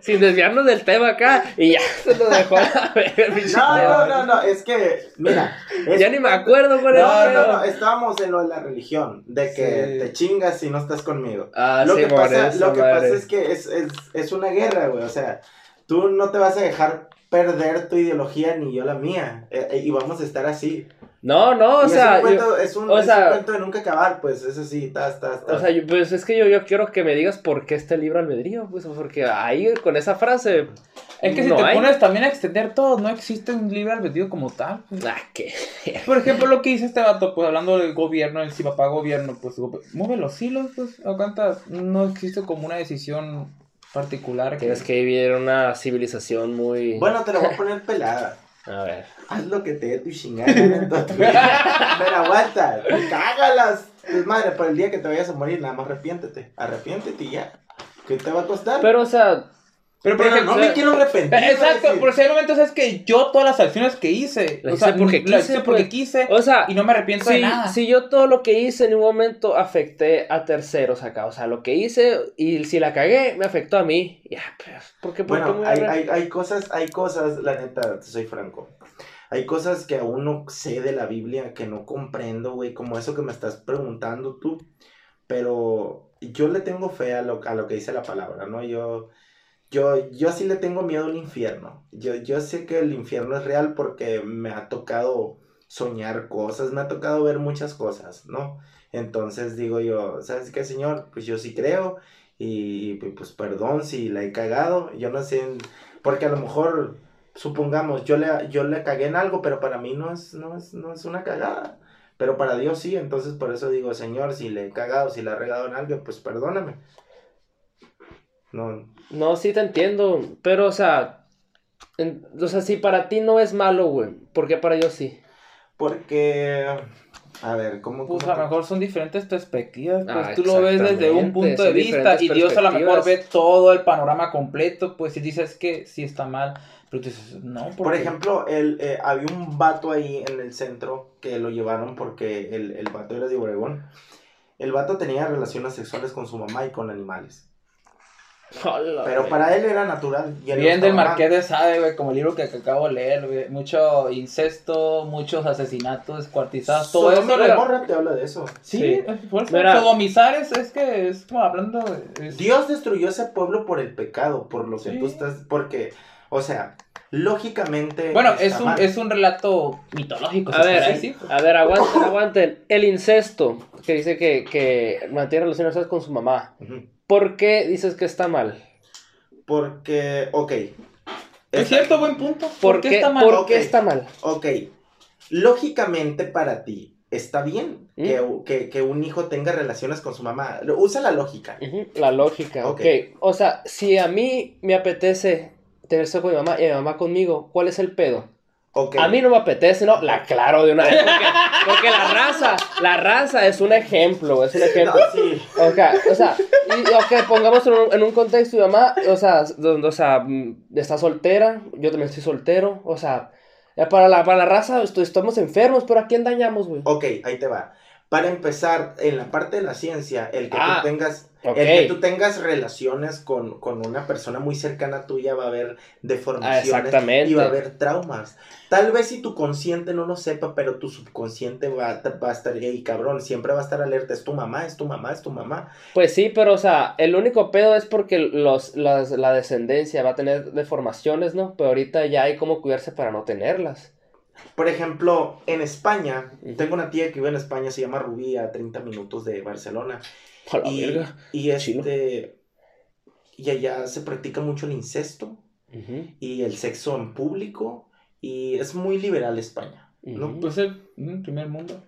sin desviarnos del tema acá, y ya se lo dejó a la verga, No, no, no, no, es que, mira. *laughs* es- Ya ni me acuerdo cuál No, era. no, no, estábamos en lo de la religión, de que Sí. te chingas si no estás conmigo. Ah, lo sí, que, por pasa, eso, lo que madre. pasa es que es, es, es una guerra, güey, o sea, tú no te vas a dejar perder tu ideología ni yo la mía, eh, eh, y vamos a estar así. No, no, o Y sea, es un yo- cuento, es un, o es sea- un cuento de nunca acabar, pues, eso sí, está, está, está. o sea, yo- pues es que yo, yo quiero que me digas por qué este libro albedrío, pues, porque ahí con esa frase. Es que si te hay. pones también a extender todo, no existe un libre albedrío como tal. pues. Ah, ¿qué? Por ejemplo, lo que dice este vato, pues hablando del gobierno, el si papá gobierno, pues mueve los hilos, pues aguanta, no existe como una decisión particular. Que... Tienes que vivir en una civilización muy. Bueno, te lo voy a poner pelada. A ver. Haz lo que te dé tu chingada en toda tu vida. *laughs* Pero aguanta, cágalas. Es madre, para el día que te vayas a morir, nada más arrepiéntete. Arrepiéntete y ya. ¿Qué te va a costar? Pero, o sea, Pero por Pero ejemplo, no me quiero arrepentir. Eh, Exacto, por si hay momentos es que yo todas las acciones que hice, Las o sea, hice porque las quise, hice porque pues. quise o sea, y no me arrepiento de si, nada. si yo todo lo que hice en un momento afecté a terceros acá, o sea, lo que hice y si la cagué, me afectó a mí. Ya, pues, ¿por qué? ¿Por qué Bueno, me hay, voy a- hay, hay cosas, hay cosas, la neta, te soy franco. Hay cosas que aún no sé de la Biblia, que no comprendo, güey, como eso que me estás preguntando tú. Pero yo le tengo fe a lo, a lo que dice la palabra, ¿no? Yo, yo, yo sí le tengo miedo al infierno. Yo, yo sé que el infierno es real porque me ha tocado soñar cosas, me ha tocado ver muchas cosas, ¿no? Entonces digo yo, ¿sabes qué, Señor? Pues yo sí creo y pues perdón si la he cagado, yo no sé, porque a lo mejor, supongamos, yo le, yo le cagué en algo, pero para mí no es, no es, no es una cagada, pero para Dios sí, entonces por eso digo, Señor, si le he cagado, si le he regado en algo, pues perdóname. No, No, sí te entiendo, pero, o sea, en- o sea, si para ti no es malo, güey, ¿por qué para yo sí? porque, a ver, ¿cómo? Pues cómo a lo mejor son diferentes perspectivas, pues Ah, tú lo ves desde un punto de vista y Dios a lo mejor ve todo el panorama completo, pues si dices que sí está mal, pero tú dices, no, Por ejemplo, el, eh, había un vato ahí en el centro que lo llevaron porque el, el vato era de Obregón. El vato tenía relaciones sexuales con su mamá y con animales. Hola, Pero güey. para él era natural. y él Bien del Marqués de Sade, güey, como el libro que, que acabo de leer, güey. Mucho incesto, muchos asesinatos, descuartizados, todo eso. Güey. Gomorra te habla de eso. Sí, Sí. Sodomizar es, es que es como hablando. es- Dios destruyó ese pueblo por el pecado, por lo que Sí. tú estás. Porque, o sea, lógicamente. Bueno, es un, es un relato mitológico. A ver, decir. a ver, aguanten, aguanten. El incesto, que dice que, que mantiene relaciones con su mamá. Ujú. ¿Por qué dices que está mal? Porque, ok. Es cierto, buen punto. ¿Por, qué, está mal? ¿por Ok. qué está mal? Ok. Lógicamente para ti, está bien ¿Mm? que, que- que un hijo tenga relaciones con su mamá. Usa la lógica. La lógica, Ok. ok. O sea, si a mí me apetece tener sexo con mi mamá y mi mamá conmigo, ¿cuál es el pedo? A mí no me apetece, ¿no? La aclaro de una vez. Porque, porque la raza, la raza es un ejemplo, es un ejemplo. No, sí. Ok, o sea, y, ok, pongamos en un, en un contexto, mi mamá, o sea, donde, o sea, mm, está soltera, yo también estoy soltero, o sea, para la, para la raza esto- estamos enfermos, pero ¿a quién dañamos, güey? Ok, ahí te va. Para empezar, en la parte de la ciencia, el que Ah, tú tengas, ok. el que tú tengas relaciones con, con una persona muy cercana tuya va a haber deformaciones Ah, y va a haber traumas. Tal vez si tu consciente no lo sepa, pero tu subconsciente va, a- va a estar, hey cabrón, siempre va a estar alerta, es tu mamá, es tu mamá, es tu mamá. Pues sí, pero, o sea, el único pedo es porque los, las- la descendencia va a tener deformaciones, ¿no? Pero ahorita ya hay como cuidarse para no tenerlas. Por ejemplo, en España, Ujú. tengo una tía que vive en España, se llama Rubí, a 30 minutos de Barcelona. A la Y, verga. y este, y allá se practica mucho el incesto. Ujú, y el sexo en público y es muy liberal España. ¿no? ujú. Pues el primer mundo.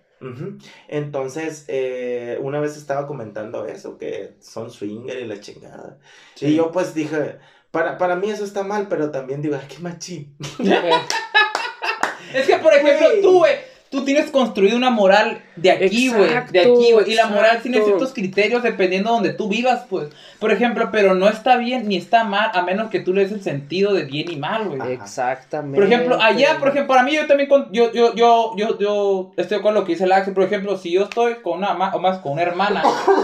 Entonces, eh, una vez estaba comentando eso, que son swinger y la chingada. Y yo pues dije, para, para mí eso está mal, pero también digo, ay, qué machín. *laughs* *laughs* Es que, por ejemplo, tú, güey, tú tienes construido una moral de aquí, güey, de aquí, güey. Y la moral tiene ciertos criterios dependiendo de donde tú vivas, pues. Por ejemplo, pero no está bien ni está mal a menos que tú le des el sentido de bien y mal, güey. Exactamente. Por ejemplo, allá, por ejemplo, para mí yo también, con, yo, yo, yo, yo, yo estoy con lo que dice el Axel, por ejemplo, si yo estoy con una, ma- o más con una hermana,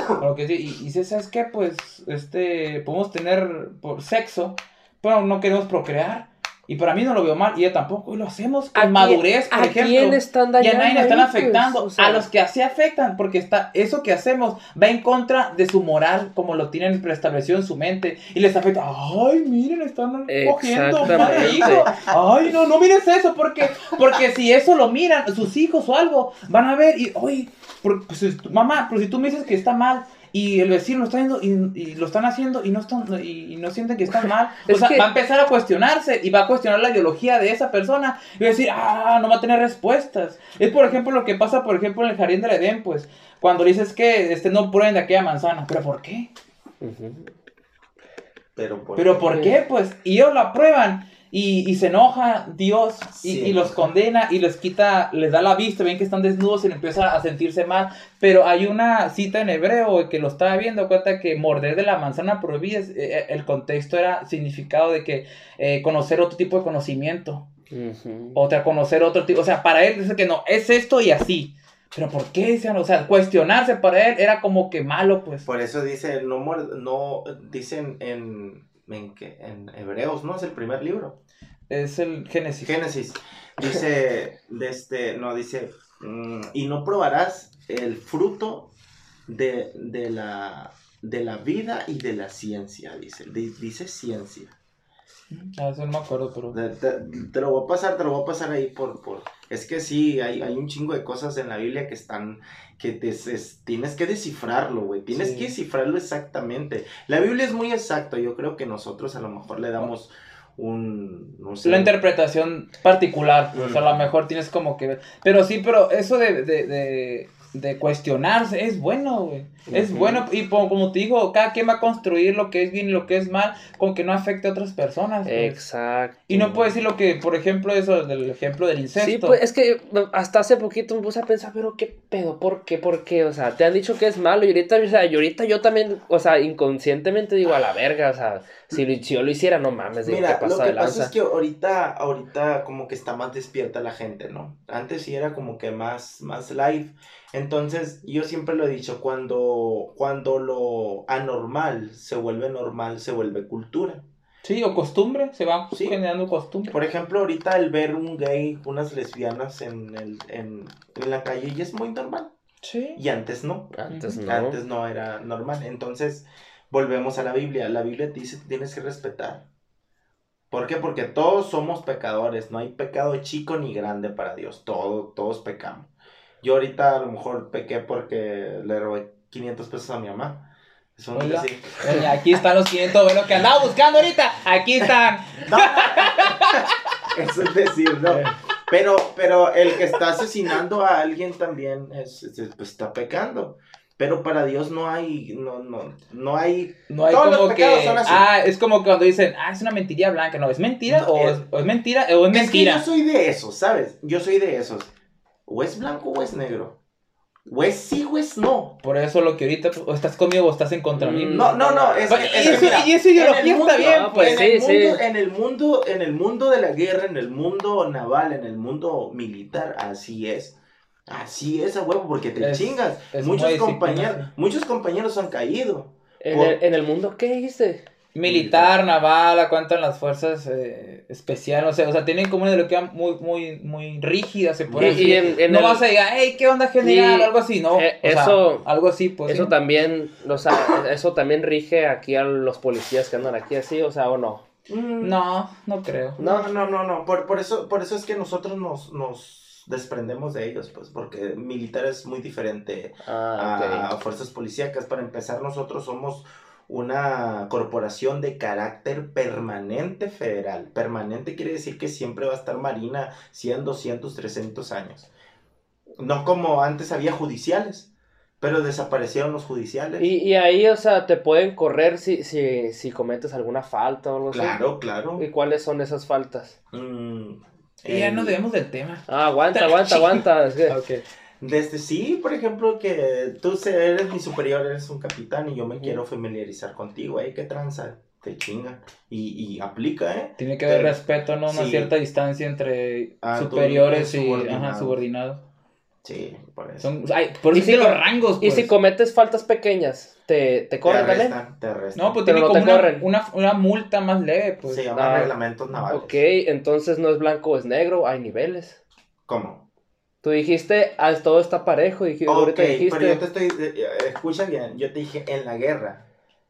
o *coughs* lo que y, y dice, ¿sabes qué? Pues, este, podemos tener por sexo, pero no queremos procrear, y para mí no lo veo mal, y ella tampoco, y lo hacemos con ¿A madurez, por ¿A ejemplo. quién están Y a dañando? nadie le están pues? afectando, O sea, a los que así afectan, porque está, eso que hacemos va en contra de su moral, como lo tienen preestablecido en su mente, y les afecta, ay, miren, están cogiendo, madre hijo, ay, no, no mires eso, porque, porque si eso lo miran sus hijos o algo, van a ver, y, oye, por- pues, mamá, pero si tú me dices que está mal, y el vecino lo está viendo y, y lo están haciendo y no están y, y no sienten que están *laughs* mal. O Es sea, que- va a empezar a cuestionarse y va a cuestionar la ideología de esa persona y va a decir, ah, no va a tener respuestas. Es por ejemplo lo que pasa, por ejemplo, en el jardín del Edén, pues, cuando dices que este no prueben de aquella manzana, pero ¿por qué? Pero por, Pero ¿por qué? Pues, y ellos lo aprueban. Y, y se enoja Dios y, Sí. y los condena y les quita, les da la vista, ven que están desnudos y empiezan a sentirse mal. Pero hay una cita en hebreo que lo estaba viendo, cuenta que morder de la manzana prohibida, es- eh, el contexto era significado de que eh, conocer otro tipo de conocimiento, Ujú. o sea, conocer otro tipo, o sea, para él dice que no, es esto y así. Pero ¿por qué? Decían, o sea, cuestionarse para él era como que malo, pues. Por eso dice, no, no dicen en, en, en Hebreos, ¿no? Es el primer libro. Es el Génesis. Génesis. Dice, de este, no, dice, mm, y no probarás el fruto de, de, la, de la vida y de la ciencia, dice, Di- dice ciencia. A eso no me acuerdo, pero... Te, te- te lo voy a pasar, te lo voy a pasar ahí por, por... Es que sí, hay, hay un chingo de cosas en la Biblia que están... que te, es- tienes que descifrarlo, güey. Tienes Sí. que descifrarlo exactamente. La Biblia es muy exacta. Yo creo que nosotros a lo mejor le damos un... No sé, la interpretación particular, pues a lo Mm. mejor tienes como que ver. Pero sí, pero eso de, de, de, de cuestionarse es bueno, güey. Es Ujú. bueno, y po- como te digo, cada quien va a construir lo que es bien y lo que es mal, con que no afecte a otras personas. pues. Exacto. Y no puedo decir lo que, por ejemplo, eso del ejemplo del incesto. Sí, pues es que hasta hace poquito me puse a pensar, pero qué pedo, ¿por qué? ¿Por qué? O sea, te han dicho que es malo y ahorita, o sea, y ahorita yo también, o sea, inconscientemente digo a la verga, o sea, si, lo- si yo lo hiciera, no mames, digo, Mira, ¿qué lo pasa que de pasa lanza? es que ahorita, ahorita como que está más despierta la gente, ¿no? Antes sí era como que más, más live. Entonces, yo siempre lo he dicho, cuando, cuando lo anormal se vuelve normal, se vuelve cultura. Sí, o costumbre, se va Sí. generando costumbre. Por ejemplo, ahorita el ver un gay, unas lesbianas en, el, en, en la calle ya es muy normal. Sí. Y antes no. Antes no. Antes no era normal. Entonces, volvemos a la Biblia. La Biblia te dice que tienes que respetar. ¿Por qué? Porque todos somos pecadores. No hay pecado chico ni grande para Dios. Todos, todos pecamos. Yo ahorita a lo mejor pequé porque le robé 500 pesos a mi mamá. Es un Hola. decir. Doña, aquí están los 500 vuelos que andaba buscando ahorita. Aquí están. *laughs* No, es un decir, no. Pero, pero el que está asesinando a alguien también es, es- pues, está pecando. Pero para Dios no hay, no, no, no hay. No hay Todos los como que. pecados son así. Ah, es como cuando dicen, ah, es una mentira blanca. No, ¿es mentira No, o, es- es, o es mentira o es Es que mentira? yo soy de esos, ¿sabes? Yo soy de esos. O es blanco o es negro. O es sí o es no. Por eso lo que ahorita o estás conmigo o estás en contra mí. No, no, no. Es, Pues, es y eso- mira, y esa ideología está bien, pues, en, sí, el sí. mundo, en el mundo, en el mundo de la guerra, en el mundo naval, en el mundo militar, así es. Así es a huevo, porque te Es- chingas. es muchos compañeros, muchos compañeros han caído. ¿En, Por- el, en el mundo qué dijiste? Militar, naval, cuentan las fuerzas eh, especiales, o sea, o sea, tienen como una ideología muy, muy, muy rígida, se puede Y- decir. y en- en no el- vas a decir, hey, ¿qué onda general? Y- algo así, no. eh, o sea, eso- algo así, pues. eso sí. también, o sea, eso también rige aquí a los policías que andan aquí así, o sea, o no. Mm, No, no creo. No, no, no, no. Por, por eso, por eso es que nosotros nos, nos desprendemos de ellos, pues, porque militar es muy diferente Ah, a fuerzas policíacas. Para empezar, nosotros somos una corporación de carácter permanente federal. Permanente quiere decir que siempre va a estar Marina 100, 200, 300 años. No como antes había judiciales, pero desaparecieron los judiciales. Y, y ahí, o sea, te pueden correr si, si, si cometes alguna falta o algo así. Claro, claro. ¿Y cuáles son esas faltas? Mm, Y ya nos debemos del tema. Ah, aguanta, aguanta, *laughs* aguanta. es que- Ok. Desde sí, por ejemplo, que tú eres mi superior, eres un capitán y yo me quiero familiarizar contigo, ¿eh? ¿Qué tranza? Te chinga. Y, y aplica, ¿eh? Tiene que haber respeto, ¿no? Una sí. cierta distancia entre Ah, superiores y subordinados. Sí, por eso. Son, ay, por Y eso los rangos, Y pues. si cometes faltas pequeñas, ¿te, te te corren también? arrestan, te arrestan. No, pues tiene como te una, una, una multa más leve, pues. Se llaman Ah. reglamentos navales. Ok, entonces no es blanco o es negro, hay niveles. ¿Cómo? Tú dijiste, ah, todo está parejo, dije, Ok, ahorita dijiste... pero yo te estoy... eh, eh, escucha bien, yo te dije, en la guerra,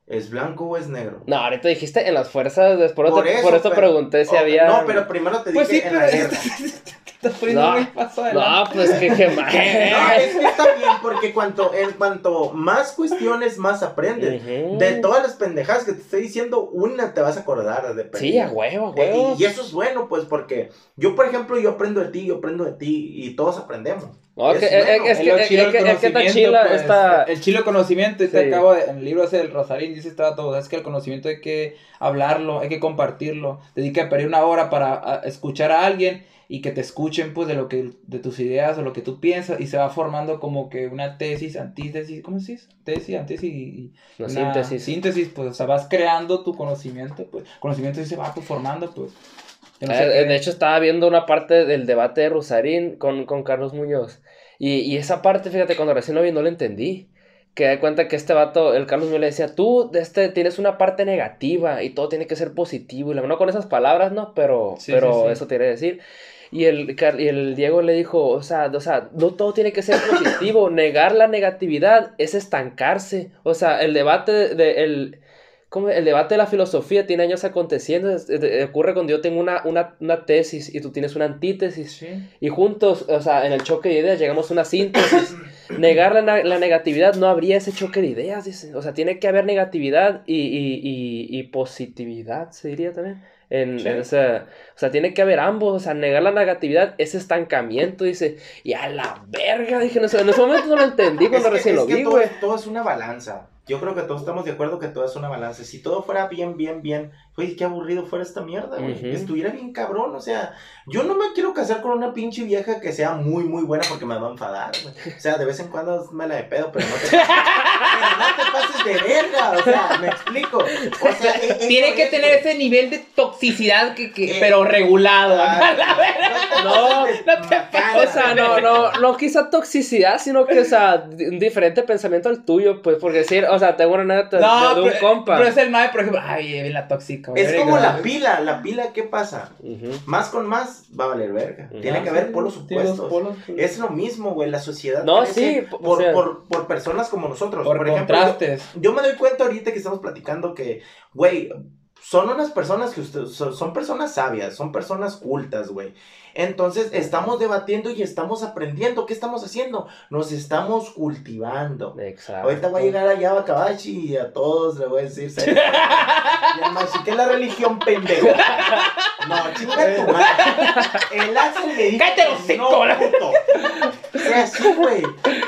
¿es blanco o es negro? No, ahorita dijiste en las fuerzas, después Por por, eso, por eso pero- pregunté si había... No, pero primero te dije Pues sí, en pero la guerra. *laughs* estás poniendo No. muy paso adelante. No, pues que, que mal. No, es que está bien, porque cuanto, en cuanto más cuestiones, más aprendes. De todas las pendejadas que te estoy diciendo, una te vas a acordar de Sí, a huevo, a Eh, huevo. Y, y eso es bueno, pues, porque yo, por ejemplo, yo aprendo de ti, yo aprendo de ti, y todos aprendemos. No, es que- es, bueno. es Es que, lo es chido que, del es que está conocimiento, chila pues, esta... El chilo conocimiento, y te Sí. acabo de, en el libro ese del Rosarín dice estaba todo, es que el conocimiento hay que hablarlo, hay que compartirlo, dedica a una hora para escuchar a alguien y que te escuchen pues de lo que, de tus ideas o lo que tú piensas y se va formando como que una tesis, antítesis, ¿cómo se dice? Tesis, antítesis y, una síntesis. Síntesis, pues, o sea, vas creando tu conocimiento, pues, conocimiento sí se va pues, formando, pues. No sé Eh, de hecho, estaba viendo una parte del debate de Rosarín con, con Carlos Muñoz. Y, y esa parte, fíjate, cuando recién lo vi no la entendí. Que da cuenta que este vato, el Carlos Muñoz le decía, tú este, tienes una parte negativa y todo tiene que ser positivo. Y la no con esas palabras, ¿no? Pero, Sí, pero sí, sí. eso te quiere decir. Y el, y el Diego le dijo, o sea, o sea, no todo tiene que ser positivo. Negar la negatividad es estancarse. O sea, el debate de, de- el, ¿cómo? el debate de la filosofía tiene años aconteciendo. es- es- ocurre cuando yo tengo una, una, una tesis y tú tienes una antítesis. Sí. Y juntos, o sea, en el choque de ideas llegamos a una síntesis. *coughs* Negar la, la negatividad no habría ese choque de ideas, dice. O sea, tiene que haber negatividad y, y, y, y positividad, se diría también. En, Sí. en ese- o sea, tiene que haber ambos. O sea, negar la negatividad es estancamiento, dice. Y a la verga, dije, en ese, en ese momento no lo entendí *laughs* cuando Es recién lo vi, todo, güey. todo es una balanza. Yo creo que todos estamos de acuerdo que todo es una balanza. Si todo fuera bien, bien, bien, güey, qué aburrido fuera esta mierda, güey. Estuviera bien cabrón, o sea, yo no me quiero casar con una pinche vieja que sea muy, muy buena porque me va a enfadar, güey. O sea, de vez en cuando me la de pedo, pero no te, pero no te pases de verga, o sea, me explico. O sea, e- eso Tiene que es, tener güey. ese nivel de toxicidad que, que Eh, pero regulado. Ah, *laughs* No, te pases no te de O sea, no, no, no quizá toxicidad, sino que, o sea, un diferente pensamiento al tuyo, pues, porque decir, o sea, tengo una anécdota No, de, de un pero, compa. pero es el mae, por ejemplo. Ay, bien la tóxica. Es verga. como la pila, la pila, ¿qué pasa? Más con más va a valer verga. Tiene que haber polos polos, pues. Es lo mismo, güey, la sociedad No, sí, o por, sea- por, por personas como nosotros. Por, Por, ejemplo, contrastes. yo, yo me doy cuenta ahorita que estamos platicando que, güey, son unas personas que ustedes, son, son personas sabias, son personas cultas, güey. Entonces, estamos debatiendo y estamos aprendiendo. ¿Qué estamos haciendo? Nos estamos cultivando. Exacto. Ahorita va a llegar allá a Bacabachi y a todos le voy a decir. *laughs* Y además, ¿qué es la religión pendejo? No, chinga tu madre. El Axel me dijo. ¡Cállate no, puto. O sea, sí, güey.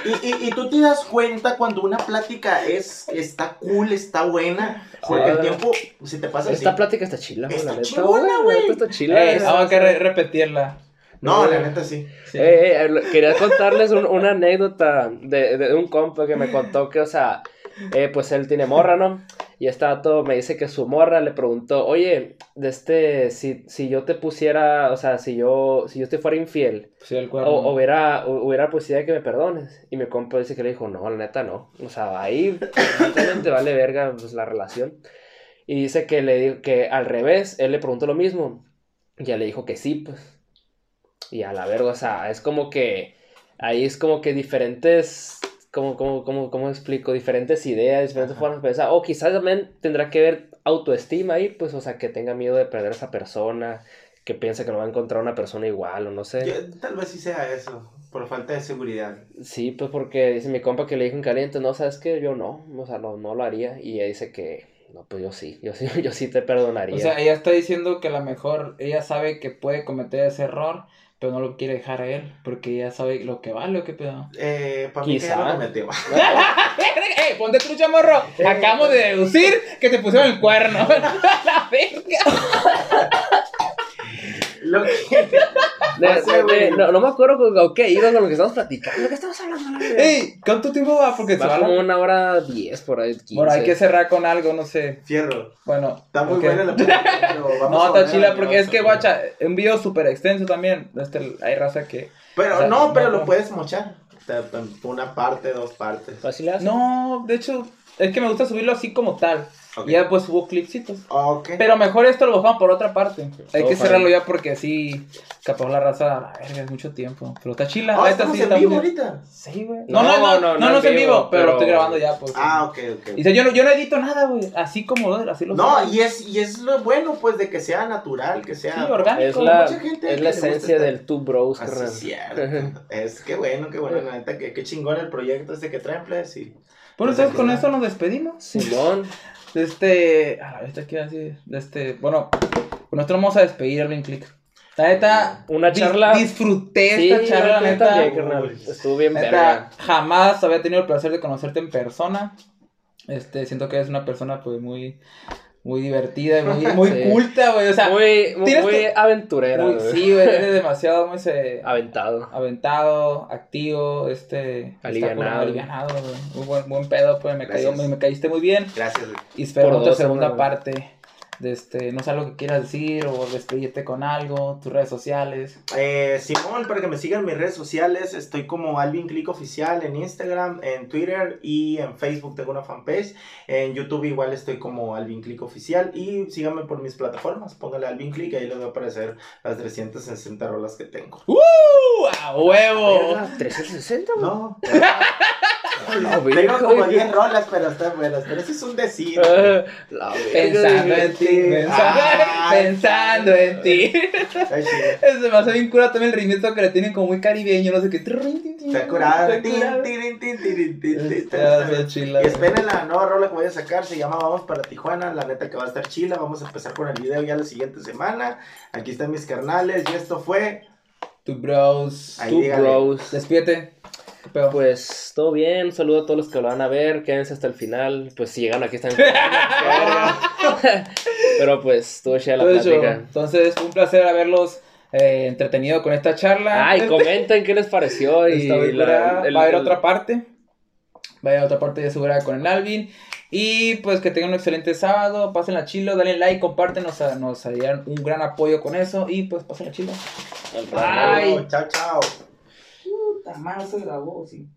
Y, y, y tú te das cuenta cuando una plática es, está cool, está buena. Porque el tiempo se te pasa Esta plática está chila, güey, Está la neta, chingona, La güey. neta está chila. Ey, vamos a re- repetirla. No, la neta sí. Sí. Eh, eh, quería contarles un- una anécdota de, de un compa que me contó que, o sea, eh, pues él tiene morra, ¿no? Y está todo, me dice que su morra le preguntó, oye, de este, si, si yo te pusiera, o sea, si yo, si yo te fuera infiel, Sí, el cuerno. o, hubiera, hu- hubiera posibilidad de que me perdones. Y mi compa dice que le dijo, no, la neta no. O sea, ahí *clears throat* realmente vale verga pues, la relación. Y dice que le que al revés, él le preguntó lo mismo. Y ella le dijo que sí, pues. Y a la verga, o sea, es como que ahí es como que diferentes, como, como, como, ¿cómo explico? Diferentes ideas, diferentes Ajá. formas de pensar. O quizás también tendrá que ver autoestima ahí, pues, o sea, que tenga miedo de perder a esa persona, que piensa que no va a encontrar una persona igual, o no sé. Yo- tal vez sí sea eso, por falta de seguridad. Sí, pues porque dice mi compa que le dijo en caliente, no, sabes que yo no, o sea, no, no lo haría. Y ella dice que, no, pues yo sí, yo sí, *laughs* yo sí te perdonaría. O sea, ella está diciendo que a lo mejor ella sabe que puede cometer ese error, pero no lo quiere dejar a él, porque ella sabe lo que vale o qué pedo. Eh, para mí que ya lo cometió. *laughs* ¡Eh, ponte trucha, morro! Acabamos de deducir que te pusieron el cuerno. *laughs* ¡La verga! Lo que- De- no sé, de- güey. de- no, no me acuerdo con, con qué iba con lo que estamos platicando. ¿Qué estamos hablando? ¿Cuánto tiempo va? Porque Va como una hora diez por ahí. 15. Bueno, hay que cerrar con algo, no sé. Fierro. Bueno. Está muy ok. buena la película, pero *laughs* vamos No, a está chila, porque es que, guacha, un video súper extenso también. Este, hay raza que... Pero o sea, no, pero no, lo puedes mochar. Una parte, dos partes. Así le hace. No, de hecho, es que me gusta subirlo así como tal. Ya pues subo clipsitos. Ok. Pero mejor esto lo bajamos por otra parte. Hay que cerrarlo ya porque así, capaz la raza, a la verga, es mucho tiempo. Pero está chila. Ah, sí en está vivo ahorita. Sí, güey. No, No, no, no, no, no, es en vivo, pero, lo estoy grabando ya, pues. Ah, ok, ok. Y dice, yo no, yo no edito nada, güey. Así como, así lo No, y es, y es lo bueno, pues, de que sea natural, que sea... Sí, orgánico. Es la, mucha gente es la esencia estar- del two bros, Así carnal. es cierto. *laughs* Es que bueno, qué bueno, la neta, que, qué chingón el proyecto este que traen, pues, y... Bueno, entonces con eso nos despedimos. Simón. *laughs* De este. A la vez, ¿qué iba a decir? De este. Bueno, con nosotros vamos a despedir Alvin Click. La neta. Una dis- charla. disfruté Sí, esta charla, la la neta. también, carnal. Estuvo bien Neta, verga. jamás había tenido el placer de conocerte en persona. Este, siento que eres una persona, pues, muy. Muy divertida *laughs* y muy, muy Sí. culta, güey. O sea, Muy, muy, muy aventurera, muy- güey. sí, güey. Eres *laughs* demasiado, muy. se- Aventado. aventado, activo, este. Alivianado. alivianado, güey. Muy buen, buen pedo, pues. Me, cayó, me, me caíste muy bien. Gracias, güey. Y esperamos Por otra segunda parte. De este, no sé algo que quieras decir o despedirte con algo, tus redes sociales. Eh, Simón, para que me sigan en mis redes sociales, estoy como Alvin Click Oficial en Instagram, en Twitter y en Facebook tengo una fanpage. En YouTube igual estoy como Alvin Click Oficial y síganme por mis plataformas. Póngale Alvin Click, ahí les va a aparecer las 360 rolas que tengo. ¡Uh! ¡A huevo! Verga, 360, güey. No, *laughs* *laughs* La tengo como güey. 10 rolas, pero están buenas. Pero eso es un decir. Ah, *laughs* La Pensando en ti, pensando, Ay, *laughs* pensando en ti. Me hace bien cura también el ritmito que le tienen como muy caribeño, no sé qué. Está curado. Está chila, Y esperen la nueva rola que voy a sacar, se llama Vamos para Tijuana, la neta que va a estar chila, vamos a empezar con el video ya la siguiente semana. Aquí están mis carnales y esto fue... Tu bros. Ahí dígale. bros. Despídete. ¿Qué pedo? Pues todo bien, saludo a todos los que lo van a ver, quédense hasta el final, pues si llegan aquí están en *laughs* Pero pues estuvo chida la Todo. Entonces, un placer haberlos eh, entretenido con esta charla. Ay, comenten qué les pareció y la- el- va a haber el- otra parte. Va a haber otra parte de segura con el Alvin. Y pues que tengan un excelente sábado. Pásenla chilo, denle like, comparten. Nos, nos harían un gran apoyo con eso. Y pues pásenla chilo. Ay. Chao, chao. Madre, se grabó, sí.